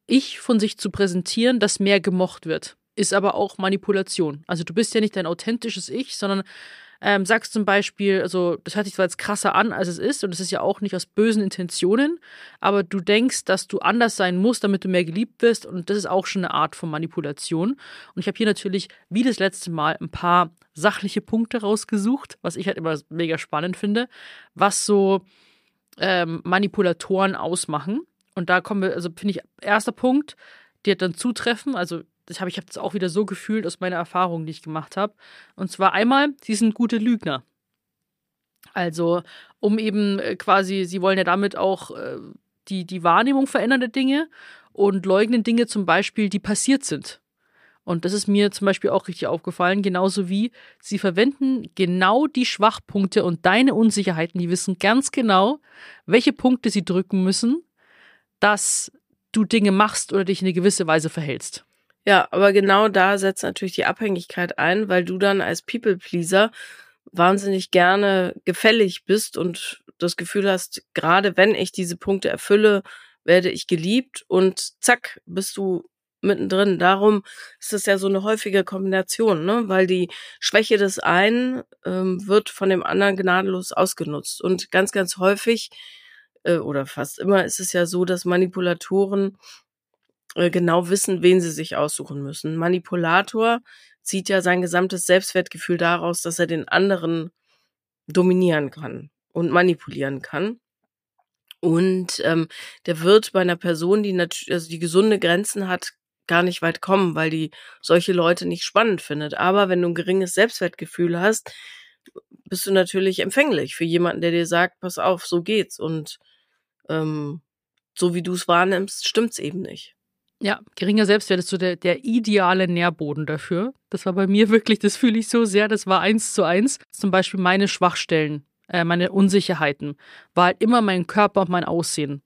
Ich von sich zu präsentieren, das mehr gemocht wird. Ist aber auch Manipulation. Also du bist ja nicht dein authentisches Ich, sondern ähm, sagst zum Beispiel, also das hört sich zwar jetzt krasser an, als es ist, und es ist ja auch nicht aus bösen Intentionen, aber du denkst, dass du anders sein musst, damit du mehr geliebt wirst, und das ist auch schon eine Art von Manipulation. Und ich habe hier natürlich, wie das letzte Mal, ein paar sachliche Punkte rausgesucht, was ich halt immer mega spannend finde, was so ähm, Manipulatoren ausmachen. Und da kommen wir, also finde ich, erster Punkt, die hat dann zutreffen, also das habe ich habe das auch wieder so gefühlt aus meiner Erfahrung, die ich gemacht habe. Und zwar einmal, sie sind gute Lügner. Also, um eben äh, quasi, sie wollen ja damit auch äh, die, die Wahrnehmung verändern der Dinge und leugnen Dinge zum Beispiel, die passiert sind. Und das ist mir zum Beispiel auch richtig aufgefallen, genauso wie sie verwenden genau die Schwachpunkte und deine Unsicherheiten. Die wissen ganz genau, welche Punkte sie drücken müssen, dass du Dinge machst oder dich in eine gewisse Weise verhältst. Ja, aber genau da setzt natürlich die Abhängigkeit ein, weil du dann als People-Pleaser wahnsinnig gerne gefällig bist und das Gefühl hast, gerade wenn ich diese Punkte erfülle, werde ich geliebt und zack, bist du mittendrin. Darum ist es ja so eine häufige Kombination, ne? weil die Schwäche des einen ähm, wird von dem anderen gnadenlos ausgenutzt. Und ganz, ganz häufig äh, oder fast immer ist es ja so, dass Manipulatoren äh, genau wissen, wen sie sich aussuchen müssen. Manipulator zieht ja sein gesamtes Selbstwertgefühl daraus, dass er den anderen dominieren kann und manipulieren kann. Und ähm, der wird bei einer Person, die natürlich, also die gesunde Grenzen hat, gar nicht weit kommen, weil die solche Leute nicht spannend findet. Aber wenn du ein geringes Selbstwertgefühl hast, bist du natürlich empfänglich für jemanden, der dir sagt, pass auf, so geht's. Und ähm, so wie du es wahrnimmst, stimmt's eben nicht. Ja, geringer Selbstwert ist so der, der ideale Nährboden dafür. Das war bei mir wirklich, das fühle ich so sehr, das war eins zu eins. Zum Beispiel meine Schwachstellen, äh, meine Unsicherheiten, war halt immer mein Körper und mein Aussehen.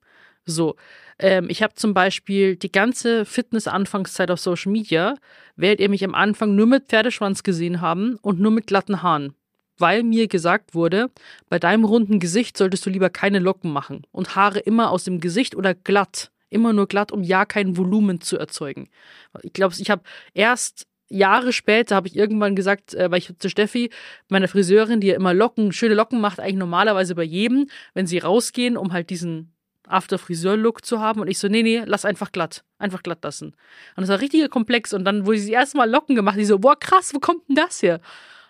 So, ähm, ich habe zum Beispiel die ganze Fitness-Anfangszeit auf Social Media, werdet ihr mich am Anfang nur mit Pferdeschwanz gesehen haben und nur mit glatten Haaren. Weil mir gesagt wurde, bei deinem runden Gesicht solltest du lieber keine Locken machen und Haare immer aus dem Gesicht oder glatt immer nur glatt, um ja kein Volumen zu erzeugen. Ich glaube, ich habe erst Jahre später habe ich irgendwann gesagt, äh, weil ich zu Steffi, meiner Friseurin, die ja immer Locken, schöne Locken macht, eigentlich normalerweise bei jedem, wenn sie rausgehen, um halt diesen After-Friseur-Look zu haben. Und ich so, nee, nee, lass einfach glatt. Einfach glatt lassen. Und das war richtiger Komplex. Und dann, wo sie das erste Mal Locken gemacht, die so, boah, krass, wo kommt denn das her?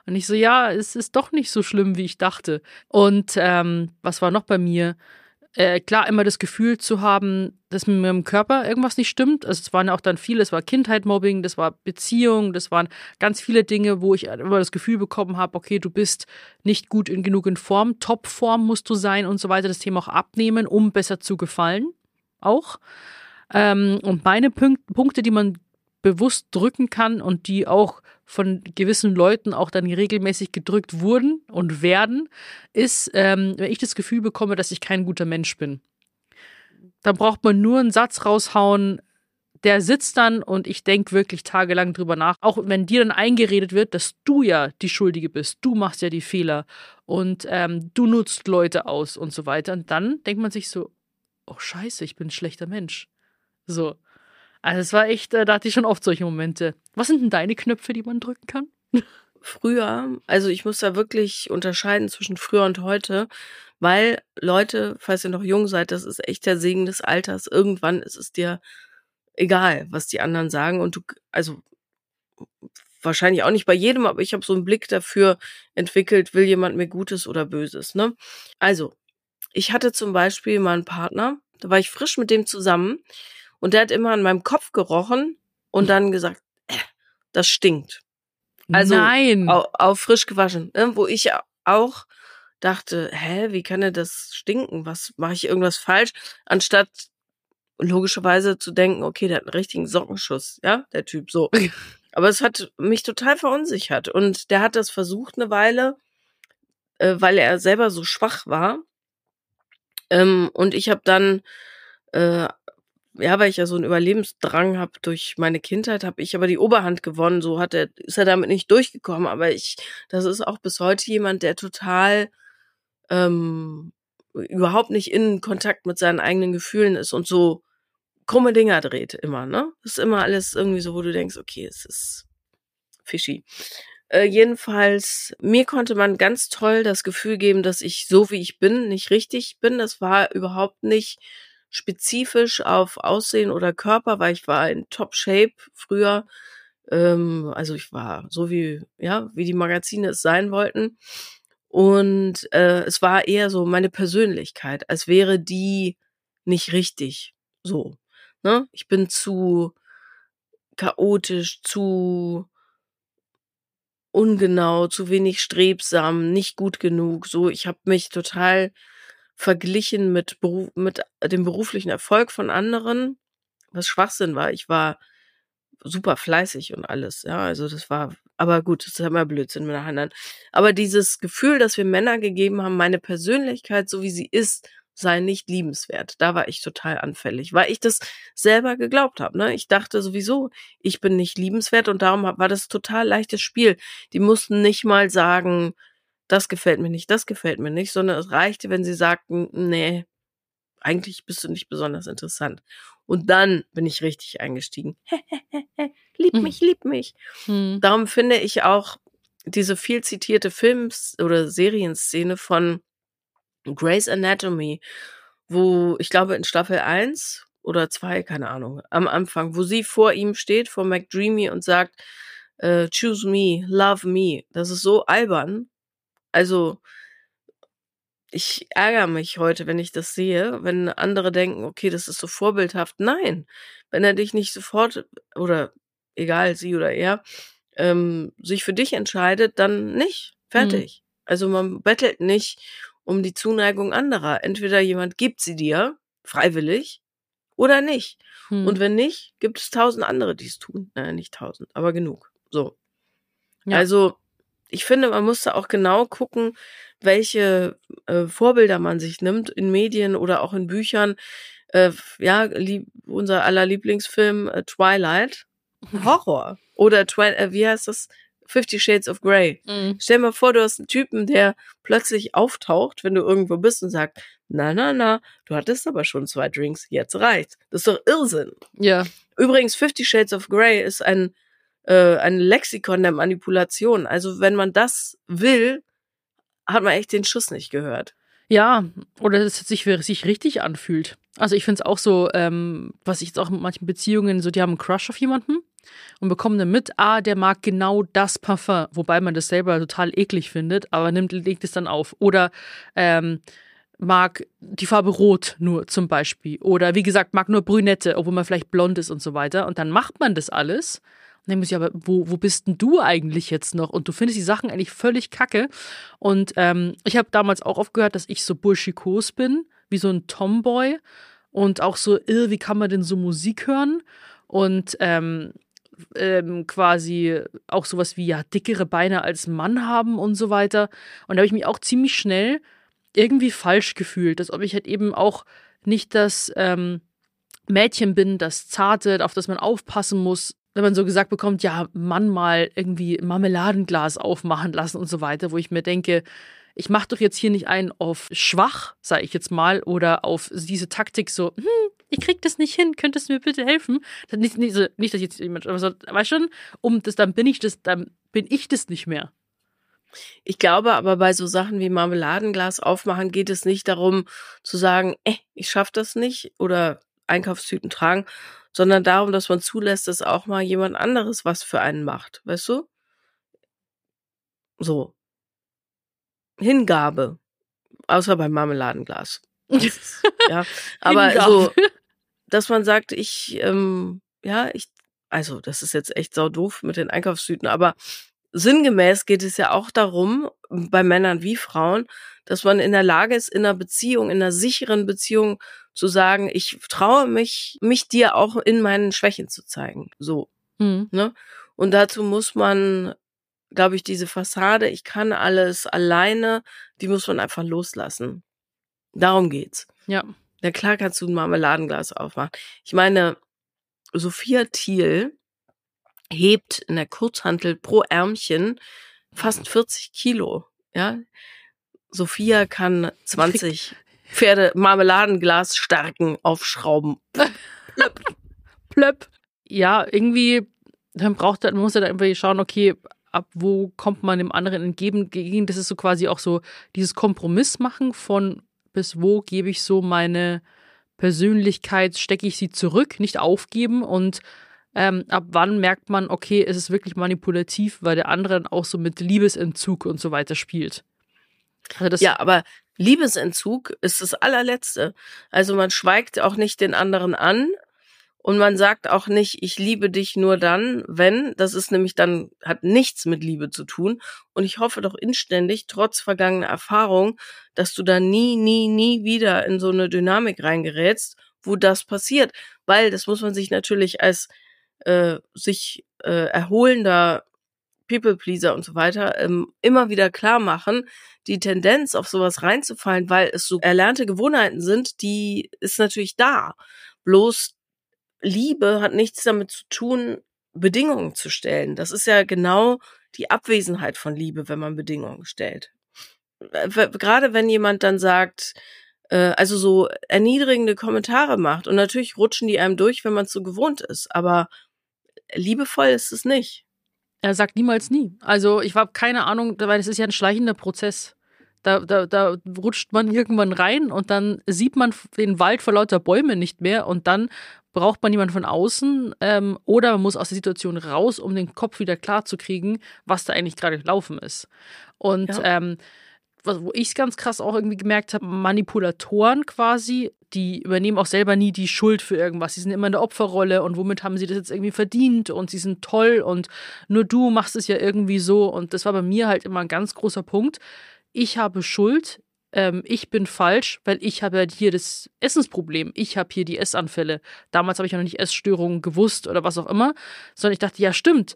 Und ich so, ja, es ist doch nicht so schlimm, wie ich dachte. Und ähm, was war noch bei mir? Äh, klar immer das Gefühl zu haben, dass mit meinem Körper irgendwas nicht stimmt. Also es waren ja auch dann viele, es war Kindheitmobbing, das war Beziehung, das waren ganz viele Dinge, wo ich immer das Gefühl bekommen habe, okay, du bist nicht gut in genug in Form, Topform musst du sein und so weiter, das Thema auch abnehmen, um besser zu gefallen. Auch. Ähm, und meine Punk Punkte, die man bewusst drücken kann und die auch von gewissen Leuten auch dann regelmäßig gedrückt wurden und werden, ist, ähm, wenn ich das Gefühl bekomme, dass ich kein guter Mensch bin. Dann braucht man nur einen Satz raushauen, der sitzt dann und ich denke wirklich tagelang drüber nach. Auch wenn dir dann eingeredet wird, dass du ja die Schuldige bist, du machst ja die Fehler und ähm, du nutzt Leute aus und so weiter. Und dann denkt man sich so, oh scheiße, ich bin ein schlechter Mensch. So. Also es war echt, äh, da hatte ich schon oft solche Momente. Was sind denn deine Knöpfe, die man drücken kann? Früher, also ich muss da wirklich unterscheiden zwischen früher und heute, weil Leute, falls ihr noch jung seid, das ist echt der Segen des Alters. Irgendwann ist es dir egal, was die anderen sagen und du, also wahrscheinlich auch nicht bei jedem, aber ich habe so einen Blick dafür entwickelt, will jemand mir Gutes oder Böses, ne? Also, ich hatte zum Beispiel mal einen Partner, da war ich frisch mit dem zusammen und der hat immer an meinem Kopf gerochen und dann gesagt, äh, das stinkt. Also Nein. Auf, auf frisch gewaschen, ne? wo ich auch dachte, hä, wie kann er das stinken? Was mache ich irgendwas falsch? Anstatt logischerweise zu denken, okay, der hat einen richtigen Sockenschuss, ja, der Typ so. Aber es hat mich total verunsichert und der hat das versucht eine Weile, äh, weil er selber so schwach war. Ähm, und ich habe dann äh, ja, weil ich ja so einen Überlebensdrang habe durch meine Kindheit, habe ich aber die Oberhand gewonnen. So hat er, ist er damit nicht durchgekommen. Aber ich, das ist auch bis heute jemand, der total ähm, überhaupt nicht in Kontakt mit seinen eigenen Gefühlen ist und so krumme Dinger dreht immer, ne? Ist immer alles irgendwie so, wo du denkst, okay, es ist fishy. Äh, jedenfalls, mir konnte man ganz toll das Gefühl geben, dass ich so wie ich bin, nicht richtig bin. Das war überhaupt nicht spezifisch auf Aussehen oder Körper, weil ich war in Top Shape früher. Ähm, also ich war so wie, ja, wie die Magazine es sein wollten. Und äh, es war eher so meine Persönlichkeit, als wäre die nicht richtig so. Ne? Ich bin zu chaotisch, zu ungenau, zu wenig strebsam, nicht gut genug. So, ich habe mich total verglichen mit, Beruf, mit dem beruflichen Erfolg von anderen, was Schwachsinn war. Ich war super fleißig und alles, ja, also das war, aber gut, das ist immer Blödsinn mit anderen. Aber dieses Gefühl, dass wir Männer gegeben haben, meine Persönlichkeit, so wie sie ist, sei nicht liebenswert. Da war ich total anfällig, weil ich das selber geglaubt habe. Ne? Ich dachte sowieso, ich bin nicht liebenswert und darum war das total leichtes Spiel. Die mussten nicht mal sagen, das gefällt mir nicht, das gefällt mir nicht, sondern es reichte, wenn sie sagten, nee, eigentlich bist du nicht besonders interessant. Und dann bin ich richtig eingestiegen. lieb mich, lieb mich. Hm. Darum finde ich auch diese viel zitierte Films- oder Serienszene von Grey's Anatomy, wo ich glaube in Staffel 1 oder 2, keine Ahnung, am Anfang, wo sie vor ihm steht, vor McDreamy und sagt, äh, choose me, love me. Das ist so albern. Also, ich ärgere mich heute, wenn ich das sehe, wenn andere denken, okay, das ist so vorbildhaft. Nein, wenn er dich nicht sofort oder egal, sie oder er, ähm, sich für dich entscheidet, dann nicht. Fertig. Mhm. Also man bettelt nicht um die Zuneigung anderer. Entweder jemand gibt sie dir, freiwillig, oder nicht. Hm. Und wenn nicht, gibt es tausend andere, die es tun. Naja, nicht tausend, aber genug. So. Ja. Also, ich finde, man muss da auch genau gucken, welche äh, Vorbilder man sich nimmt in Medien oder auch in Büchern. Äh, ja, lieb, unser aller Lieblingsfilm äh, Twilight. Horror. Oder Twi äh, wie heißt das? Fifty Shades of Grey. Mhm. Stell dir mal vor, du hast einen Typen, der plötzlich auftaucht, wenn du irgendwo bist und sagt, na, na, na, du hattest aber schon zwei Drinks, jetzt reicht's. Das ist doch Irrsinn. Ja. Übrigens, Fifty Shades of Grey ist ein, äh, ein Lexikon der Manipulation. Also wenn man das will, hat man echt den Schuss nicht gehört. Ja, oder dass es sich, sich richtig anfühlt. Also ich finde es auch so, ähm, was ich jetzt auch mit manchen Beziehungen, so die haben einen Crush auf jemanden und bekommen dann mit, ah, der mag genau das Parfum, wobei man das selber total eklig findet, aber nimmt, legt es dann auf. Oder ähm, mag die Farbe Rot nur zum Beispiel. Oder wie gesagt, mag nur Brünette, obwohl man vielleicht blond ist und so weiter. Und dann macht man das alles. Dann muss ich aber, wo, wo bist denn du eigentlich jetzt noch? Und du findest die Sachen eigentlich völlig kacke. Und ähm, ich habe damals auch aufgehört, dass ich so burschikos bin, wie so ein Tomboy. Und auch so, wie kann man denn so Musik hören? Und ähm, ähm, quasi auch sowas wie ja dickere Beine als Mann haben und so weiter. Und da habe ich mich auch ziemlich schnell irgendwie falsch gefühlt, als ob ich halt eben auch nicht das ähm, Mädchen bin, das Zarte, auf das man aufpassen muss, wenn man so gesagt bekommt, ja, Mann mal irgendwie Marmeladenglas aufmachen lassen und so weiter, wo ich mir denke, ich mache doch jetzt hier nicht einen auf schwach, sage ich jetzt mal, oder auf diese Taktik so, hm, ich krieg das nicht hin, könntest du mir bitte helfen? Nicht, nicht, nicht dass jetzt jemand, aber so, weißt schon, um das, dann bin ich das, dann bin ich das nicht mehr. Ich glaube aber bei so Sachen wie Marmeladenglas aufmachen geht es nicht darum zu sagen, eh, ich schaff das nicht oder Einkaufstüten tragen, sondern darum, dass man zulässt, dass auch mal jemand anderes was für einen macht, weißt du? So. Hingabe. Außer beim Marmeladenglas. ja, aber so, dass man sagt, ich, ähm, ja, ich, also das ist jetzt echt sau doof mit den Einkaufstüten, aber sinngemäß geht es ja auch darum, bei Männern wie Frauen, dass man in der Lage ist, in einer Beziehung, in einer sicheren Beziehung zu sagen, ich traue mich, mich dir auch in meinen Schwächen zu zeigen. So. Mhm. Ne? Und dazu muss man, glaube ich, diese Fassade, ich kann alles alleine, die muss man einfach loslassen. Darum geht's. Ja. Ja, klar kannst du ein Marmeladenglas aufmachen. Ich meine, Sophia Thiel hebt in der Kurzhantel pro Ärmchen fast 40 Kilo. Ja, Sophia kann 20 Pferde Marmeladenglas starken aufschrauben. Plöpp. Plöpp. Ja, irgendwie, dann braucht man muss ja dann irgendwie schauen, okay, ab wo kommt man dem anderen entgegen. Das ist so quasi auch so dieses Kompromiss machen von bis wo gebe ich so meine Persönlichkeit, stecke ich sie zurück, nicht aufgeben und ähm, ab wann merkt man, okay, es ist wirklich manipulativ, weil der andere dann auch so mit Liebesentzug und so weiter spielt. Also ja, aber Liebesentzug ist das allerletzte. Also man schweigt auch nicht den anderen an Und man sagt auch nicht, ich liebe dich nur dann, wenn, das ist nämlich dann, hat nichts mit Liebe zu tun. Und ich hoffe doch inständig, trotz vergangener Erfahrung, dass du da nie, nie, nie wieder in so eine Dynamik reingerätst, wo das passiert. Weil das muss man sich natürlich als äh, sich äh, erholender People-Pleaser und so weiter ähm, immer wieder klar machen, die Tendenz auf sowas reinzufallen, weil es so erlernte Gewohnheiten sind, die ist natürlich da. Bloß Liebe hat nichts damit zu tun, Bedingungen zu stellen. Das ist ja genau die Abwesenheit von Liebe, wenn man Bedingungen stellt. Gerade wenn jemand dann sagt, äh, also so erniedrigende Kommentare macht und natürlich rutschen die einem durch, wenn man es so gewohnt ist, aber liebevoll ist es nicht. Er sagt niemals nie. Also ich habe keine Ahnung, weil es ist ja ein schleichender Prozess. Da, da, da rutscht man irgendwann rein und dann sieht man den Wald vor lauter Bäumen nicht mehr und dann braucht man jemanden von außen ähm, oder man muss aus der Situation raus, um den Kopf wieder klar zu kriegen, was da eigentlich gerade gelaufen ist. Und ja. ähm, wo ich es ganz krass auch irgendwie gemerkt habe, Manipulatoren quasi, die übernehmen auch selber nie die Schuld für irgendwas. Sie sind immer in der Opferrolle und womit haben sie das jetzt irgendwie verdient und sie sind toll und nur du machst es ja irgendwie so. Und das war bei mir halt immer ein ganz großer Punkt. Ich habe Schuld, ähm, ich bin falsch, weil ich habe ja hier das Essensproblem. Ich habe hier die Essanfälle. Damals habe ich ja noch nicht Essstörungen gewusst oder was auch immer, sondern ich dachte, ja, stimmt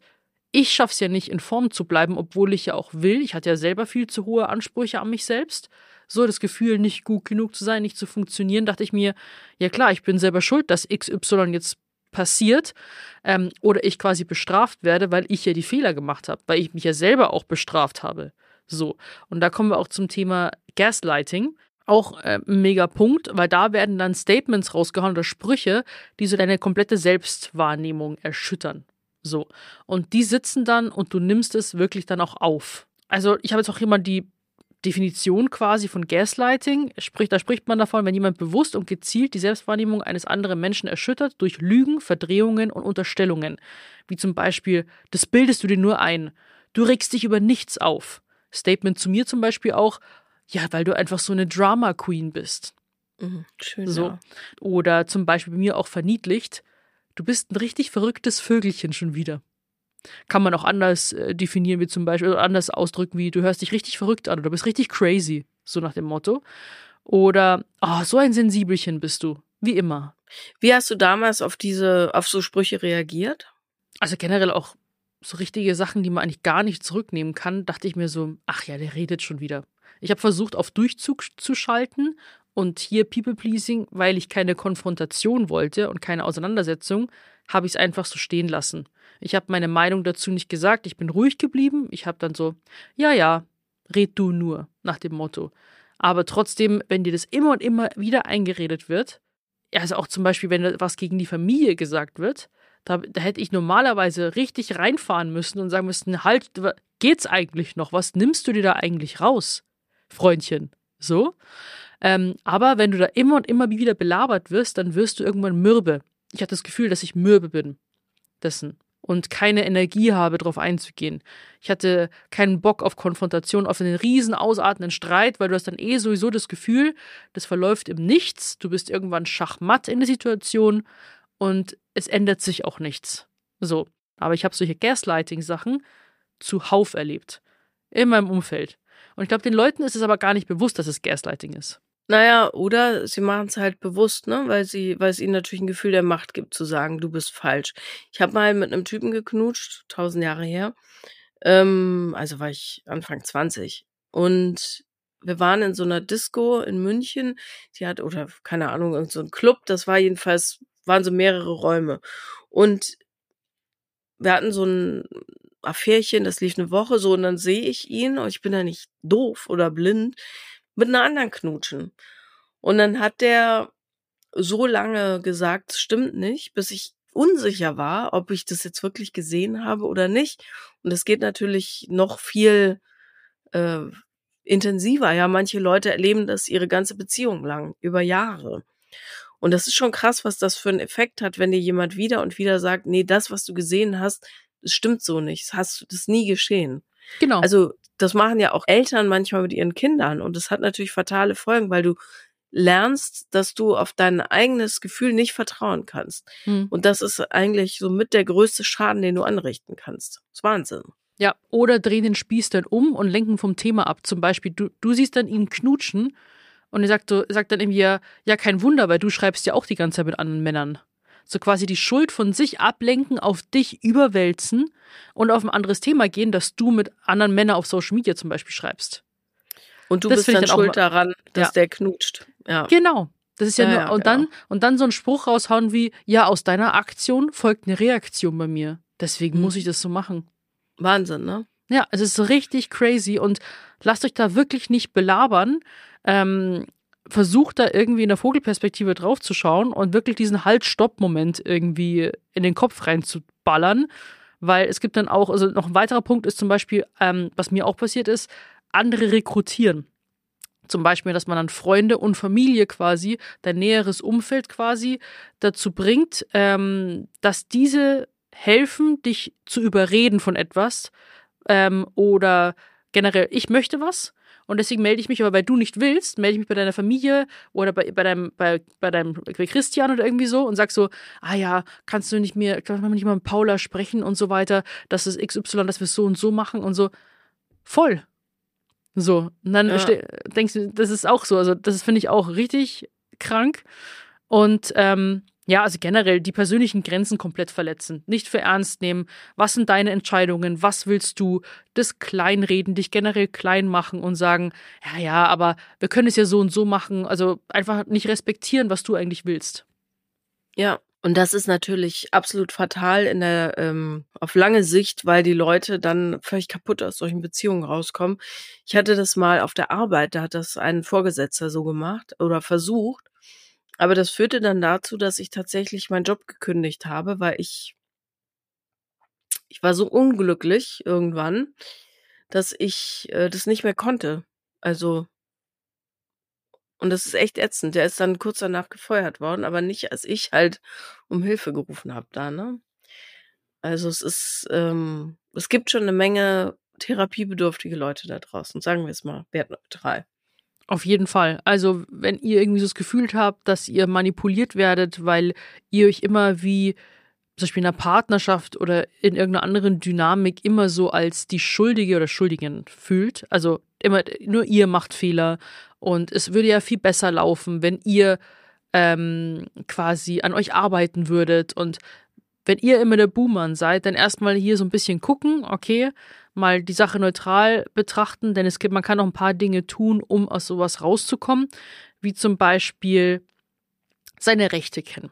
ich schaffe es ja nicht, in Form zu bleiben, obwohl ich ja auch will. Ich hatte ja selber viel zu hohe Ansprüche an mich selbst. So das Gefühl, nicht gut genug zu sein, nicht zu funktionieren, dachte ich mir, ja klar, ich bin selber schuld, dass XY jetzt passiert ähm, oder ich quasi bestraft werde, weil ich ja die Fehler gemacht habe, weil ich mich ja selber auch bestraft habe. So. Und da kommen wir auch zum Thema Gaslighting. Auch äh, ein mega Punkt, weil da werden dann Statements rausgehauen oder Sprüche, die so deine komplette Selbstwahrnehmung erschüttern. So. Und die sitzen dann und du nimmst es wirklich dann auch auf. Also, ich habe jetzt auch immer die Definition quasi von Gaslighting. Sprich, da spricht man davon, wenn jemand bewusst und gezielt die Selbstwahrnehmung eines anderen Menschen erschüttert durch Lügen, Verdrehungen und Unterstellungen. Wie zum Beispiel, das bildest du dir nur ein. Du regst dich über nichts auf. Statement zu mir zum Beispiel auch, ja, weil du einfach so eine Drama Queen bist. Mhm, schön. So. Ja. Oder zum Beispiel bei mir auch verniedlicht, du bist ein richtig verrücktes Vögelchen schon wieder. Kann man auch anders äh, definieren, wie zum Beispiel, oder anders ausdrücken, wie du hörst dich richtig verrückt an oder bist richtig crazy, so nach dem Motto. Oder, oh, so ein Sensibelchen bist du, wie immer. Wie hast du damals auf diese, auf so Sprüche reagiert? Also generell auch so richtige Sachen, die man eigentlich gar nicht zurücknehmen kann, dachte ich mir so, ach ja, der redet schon wieder. Ich habe versucht, auf Durchzug zu schalten und hier People-Pleasing, weil ich keine Konfrontation wollte und keine Auseinandersetzung, habe ich es einfach so stehen lassen. Ich habe meine Meinung dazu nicht gesagt, ich bin ruhig geblieben. Ich habe dann so, ja, ja, red du nur, nach dem Motto. Aber trotzdem, wenn dir das immer und immer wieder eingeredet wird, also auch zum Beispiel, wenn was gegen die Familie gesagt wird, da, da hätte ich normalerweise richtig reinfahren müssen und sagen müssen, halt, geht's eigentlich noch? Was nimmst du dir da eigentlich raus, Freundchen? So. Ähm, aber wenn du da immer und immer wieder belabert wirst, dann wirst du irgendwann mürbe. Ich hatte das Gefühl, dass ich mürbe bin dessen und keine Energie habe, darauf einzugehen. Ich hatte keinen Bock auf Konfrontation, auf einen riesen ausartenden Streit, weil du hast dann eh sowieso das Gefühl, das verläuft im Nichts, du bist irgendwann schachmatt in der Situation und es ändert sich auch nichts. So. Aber ich habe solche Gaslighting-Sachen zuhauf erlebt. In meinem Umfeld. Und ich glaube, den Leuten ist es aber gar nicht bewusst, dass es Gaslighting ist. Naja, oder sie machen es halt bewusst, ne? Weil sie, weil es ihnen natürlich ein Gefühl der Macht gibt, zu sagen, du bist falsch. Ich habe mal mit einem Typen geknutscht, tausend Jahre her. Ähm, also war ich Anfang 20. Und wir waren in so einer Disco in München, die hat, oder keine Ahnung, irgend so ein Club, das war jedenfalls, waren so mehrere Räume. Und wir hatten so ein Affärchen, das lief eine Woche so, und dann sehe ich ihn, und ich bin ja nicht doof oder blind, mit einer anderen knutschen. Und dann hat der so lange gesagt, stimmt nicht, bis ich unsicher war, ob ich das jetzt wirklich gesehen habe oder nicht. Und es geht natürlich noch viel äh, intensiver. Ja, manche Leute erleben das ihre ganze Beziehung lang, über Jahre. Und das ist schon krass, was das für einen Effekt hat, wenn dir jemand wieder und wieder sagt, nee, das, was du gesehen hast, das stimmt so nicht. Das hast das ist nie geschehen. Genau. Also das machen ja auch Eltern manchmal mit ihren Kindern und das hat natürlich fatale Folgen, weil du lernst, dass du auf dein eigenes Gefühl nicht vertrauen kannst. Hm. Und das ist eigentlich so mit der größte Schaden, den du anrichten kannst. Das ist Wahnsinn. Ja, oder drehen den Spieß dann um und lenken vom Thema ab. Zum Beispiel, du, du siehst dann ihn knutschen und er sagt, so, sagt dann irgendwie, ja, ja, kein Wunder, weil du schreibst ja auch die ganze Zeit mit anderen Männern. So quasi die Schuld von sich ablenken, auf dich überwälzen und auf ein anderes Thema gehen, dass du mit anderen Männern auf Social Media zum Beispiel schreibst. Und du Das bist dann dann schuld daran, dass Ja. der knutscht. Ja. Genau. Das ist ja, Ja, nur, ja, und genau. dann, und dann so einen Spruch raushauen wie, ja, aus deiner Aktion folgt eine Reaktion bei mir. Deswegen Mhm. muss ich das so machen. Wahnsinn, ne? Ja, es ist richtig crazy und lasst euch da wirklich nicht belabern. Ähm, versucht da irgendwie in der Vogelperspektive drauf zu schauen und wirklich diesen Halt-Stopp-Moment irgendwie in den Kopf reinzuballern. Weil es gibt dann auch, also noch ein weiterer Punkt ist zum Beispiel, ähm, was mir auch passiert ist, andere rekrutieren. Zum Beispiel, dass man dann Freunde und Familie quasi, dein näheres Umfeld quasi dazu bringt, ähm, dass diese helfen, dich zu überreden von etwas, ähm, oder generell, ich möchte was und deswegen melde ich mich, aber weil du nicht willst, melde ich mich bei deiner Familie oder bei, bei deinem, bei, bei deinem, bei Christian oder irgendwie so und sag so, ah ja, kannst du nicht mehr, kannst du nicht mal mit Paula sprechen und so weiter, das ist XY, dass wir es so und so machen und so. Voll. So. Und dann Ja. denkst du, das ist auch so. Also, das finde ich auch richtig krank. Und ähm, ja, also generell die persönlichen Grenzen komplett verletzen, nicht für ernst nehmen. Was sind deine Entscheidungen? Was willst du? Das Kleinreden, dich generell klein machen und sagen, ja, ja, aber wir können es ja so und so machen. Also einfach nicht respektieren, was du eigentlich willst. Ja. Und das ist natürlich absolut fatal in der ähm, auf lange Sicht, weil die Leute dann völlig kaputt aus solchen Beziehungen rauskommen. Ich hatte das mal auf der Arbeit, da hat das ein Vorgesetzter so gemacht oder versucht. Aber das führte dann dazu, dass ich tatsächlich meinen Job gekündigt habe, weil ich ich war so unglücklich irgendwann, dass ich äh, das nicht mehr konnte. Also und das ist echt ätzend. Der ist dann kurz danach gefeuert worden, aber nicht, als ich halt um Hilfe gerufen habe da, ne? Also es ist, ähm, es gibt schon eine Menge therapiebedürftige Leute da draußen, sagen wir es mal, wertneutral. Auf jeden Fall. Also, wenn ihr irgendwie so das Gefühl habt, dass ihr manipuliert werdet, weil ihr euch immer wie zum Beispiel in einer Partnerschaft oder in irgendeiner anderen Dynamik immer so als die Schuldige oder Schuldigen fühlt. Also immer nur ihr macht Fehler und es würde ja viel besser laufen, wenn ihr ähm, quasi an euch arbeiten würdet und wenn ihr immer der Buhmann seid, dann erstmal hier so ein bisschen gucken, okay, mal die Sache neutral betrachten, denn es gibt, man kann auch ein paar Dinge tun, um aus sowas rauszukommen, wie zum Beispiel seine Rechte kennen.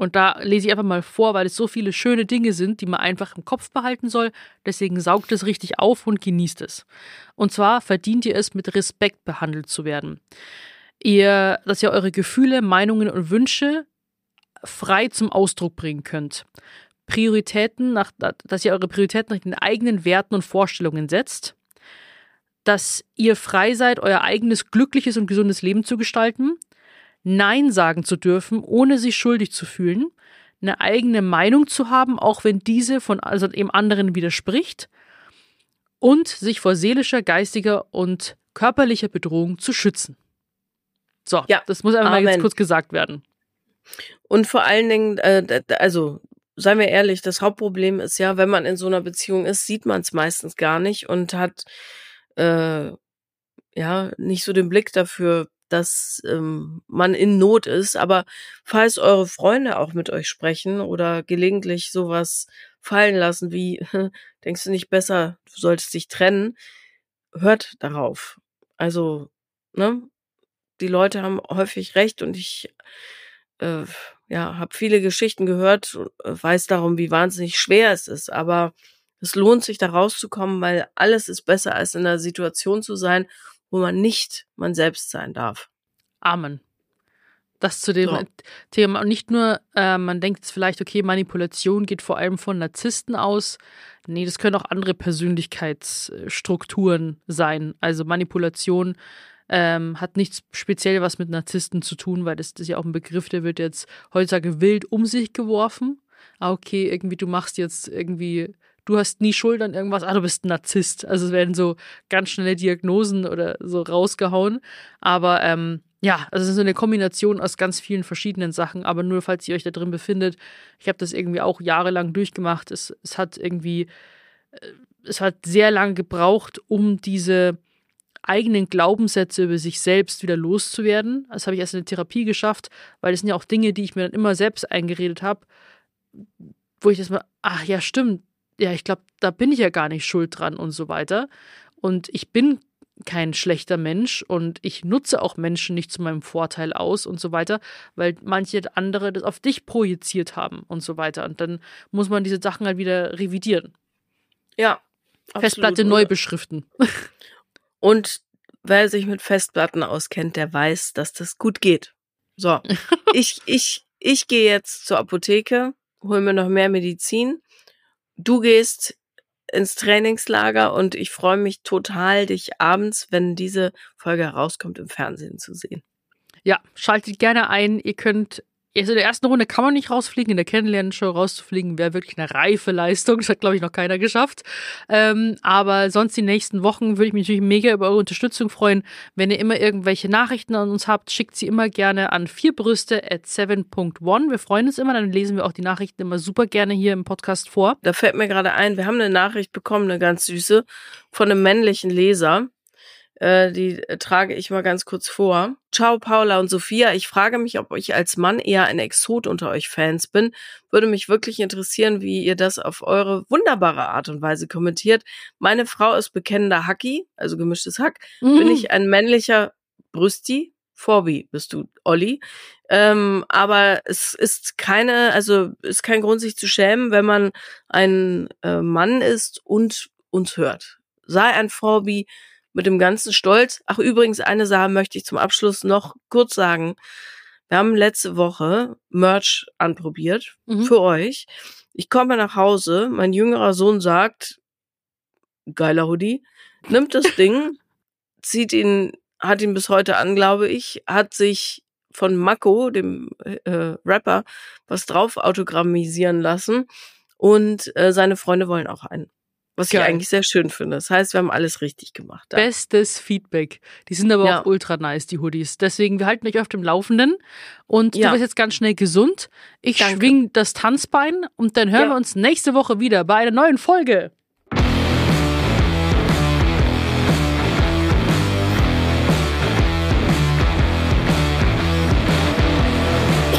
Und da lese ich einfach mal vor, weil es so viele schöne Dinge sind, die man einfach im Kopf behalten soll. Deswegen saugt es richtig auf und genießt es. Und zwar verdient ihr es, mit Respekt behandelt zu werden. Ihr, dass ihr eure Gefühle, Meinungen und Wünsche frei zum Ausdruck bringen könnt. Prioritäten, nach, dass ihr eure Prioritäten nach den eigenen Werten und Vorstellungen setzt. Dass ihr frei seid, euer eigenes glückliches und gesundes Leben zu gestalten. Nein sagen zu dürfen, ohne sich schuldig zu fühlen. Eine eigene Meinung zu haben, auch wenn diese von also dem anderen widerspricht. Und sich vor seelischer, geistiger und körperlicher Bedrohung zu schützen. So, Ja, das muss einfach mal jetzt kurz gesagt werden. Und vor allen Dingen, äh, also seien wir ehrlich, das Hauptproblem ist ja, wenn man in so einer Beziehung ist, sieht man es meistens gar nicht und hat äh, ja nicht so den Blick dafür, dass ähm, man in Not ist. Aber falls eure Freunde auch mit euch sprechen oder gelegentlich sowas fallen lassen wie, denkst du nicht besser, du solltest dich trennen, hört darauf. Also, ne? Die Leute haben häufig recht und ich äh, ja, habe viele Geschichten gehört, äh, weiß darum, wie wahnsinnig schwer es ist, aber es lohnt sich da rauszukommen, weil alles ist besser als in einer Situation zu sein, wo man nicht man selbst sein darf. Amen. Das zu dem So. Thema. Und nicht nur, äh, man denkt jetzt vielleicht, okay, Manipulation geht vor allem von Narzissten aus. Nee, das können auch andere Persönlichkeitsstrukturen sein. Also Manipulation ähm, hat nichts speziell was mit Narzissten zu tun, weil das, das ist ja auch ein Begriff, der wird jetzt heutzutage wild um sich geworfen. Ah, okay, irgendwie du machst jetzt irgendwie, du hast nie Schuld an irgendwas, ah, du bist ein Narzisst. Also es werden so ganz schnelle Diagnosen oder so rausgehauen. Aber ähm, ja, also es ist so eine Kombination aus ganz vielen verschiedenen Sachen, aber nur falls ihr euch da drin befindet, ich habe das irgendwie auch jahrelang durchgemacht. Es, es hat irgendwie, äh, es hat sehr lange gebraucht, um diese eigenen Glaubenssätze über sich selbst wieder loszuwerden. Das habe ich erst in der Therapie geschafft, weil das sind ja auch Dinge, die ich mir dann immer selbst eingeredet habe, wo ich das mal, ach ja, stimmt, ja, ich glaube, da bin ich ja gar nicht schuld dran und so weiter. Und ich bin kein schlechter Mensch und ich nutze auch Menschen nicht zu meinem Vorteil aus und so weiter, weil manche andere das auf dich projiziert haben und so weiter. Und dann muss man diese Sachen halt wieder revidieren. Ja. Festplatte neu beschriften. Und wer sich mit Festplatten auskennt, der weiß, dass das gut geht. So, ich, ich, ich gehe jetzt zur Apotheke, hol mir noch mehr Medizin. Du gehst ins Trainingslager und ich freue mich total, dich abends, wenn diese Folge herauskommt, im Fernsehen zu sehen. Ja, schaltet gerne ein. Ihr könnt also in der ersten Runde kann man nicht rausfliegen, in der Kennenlernen-Show rauszufliegen wäre wirklich eine reife Leistung. Das hat, glaube ich, noch keiner geschafft. Ähm, aber sonst die nächsten Wochen würde ich mich natürlich mega über eure Unterstützung freuen. Wenn ihr immer irgendwelche Nachrichten an uns habt, schickt sie immer gerne an vierbrüste at 7.1. Wir freuen uns immer, dann lesen wir auch die Nachrichten immer super gerne hier im Podcast vor. Da fällt mir gerade ein, wir haben eine Nachricht bekommen, eine ganz süße, von einem männlichen Leser. Äh, die äh, trage ich mal ganz kurz vor. Ciao Paula und Sophia, ich frage mich, ob ich als Mann eher ein Exot unter euch Fans bin. Würde mich wirklich interessieren, wie ihr das auf eure wunderbare Art und Weise kommentiert. Meine Frau ist bekennender Hacki, also gemischtes Hack. Mhm. Bin ich ein männlicher Brüsti? Vorbi bist du, Olli. Ähm, aber es ist keine, also ist kein Grund, sich zu schämen, wenn man ein äh, Mann ist und uns hört. Sei ein Vorbi, mit dem ganzen Stolz. Ach, übrigens, eine Sache möchte ich zum Abschluss noch kurz sagen. Wir haben letzte Woche Merch anprobiert mhm. für euch. Ich komme nach Hause, mein jüngerer Sohn sagt, geiler Hoodie, nimmt das Ding, zieht ihn, hat ihn bis heute an, glaube ich, hat sich von Mako, dem äh, Rapper, was drauf autogrammisieren lassen und äh, seine Freunde wollen auch einen. Was Geil. ich eigentlich sehr schön finde. Das heißt, wir haben alles richtig gemacht. Da. Bestes Feedback. Die sind aber ja. auch ultra nice, die Hoodies. Deswegen, wir halten euch auf dem Laufenden. Und ja. du bist jetzt ganz schnell gesund. Ich Danke. schwing das Tanzbein und dann hören ja. wir uns nächste Woche wieder bei einer neuen Folge.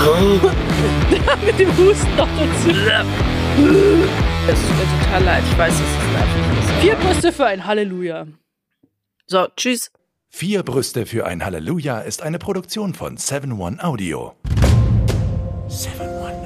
Mit dem Husten noch dazu. Es tut mir total leid. Ich weiß, dass es nervig ist. Vier Brüste für ein Halleluja. So, tschüss. Vier Brüste für ein Halleluja ist eine Produktion von 7-One Audio. 7-One.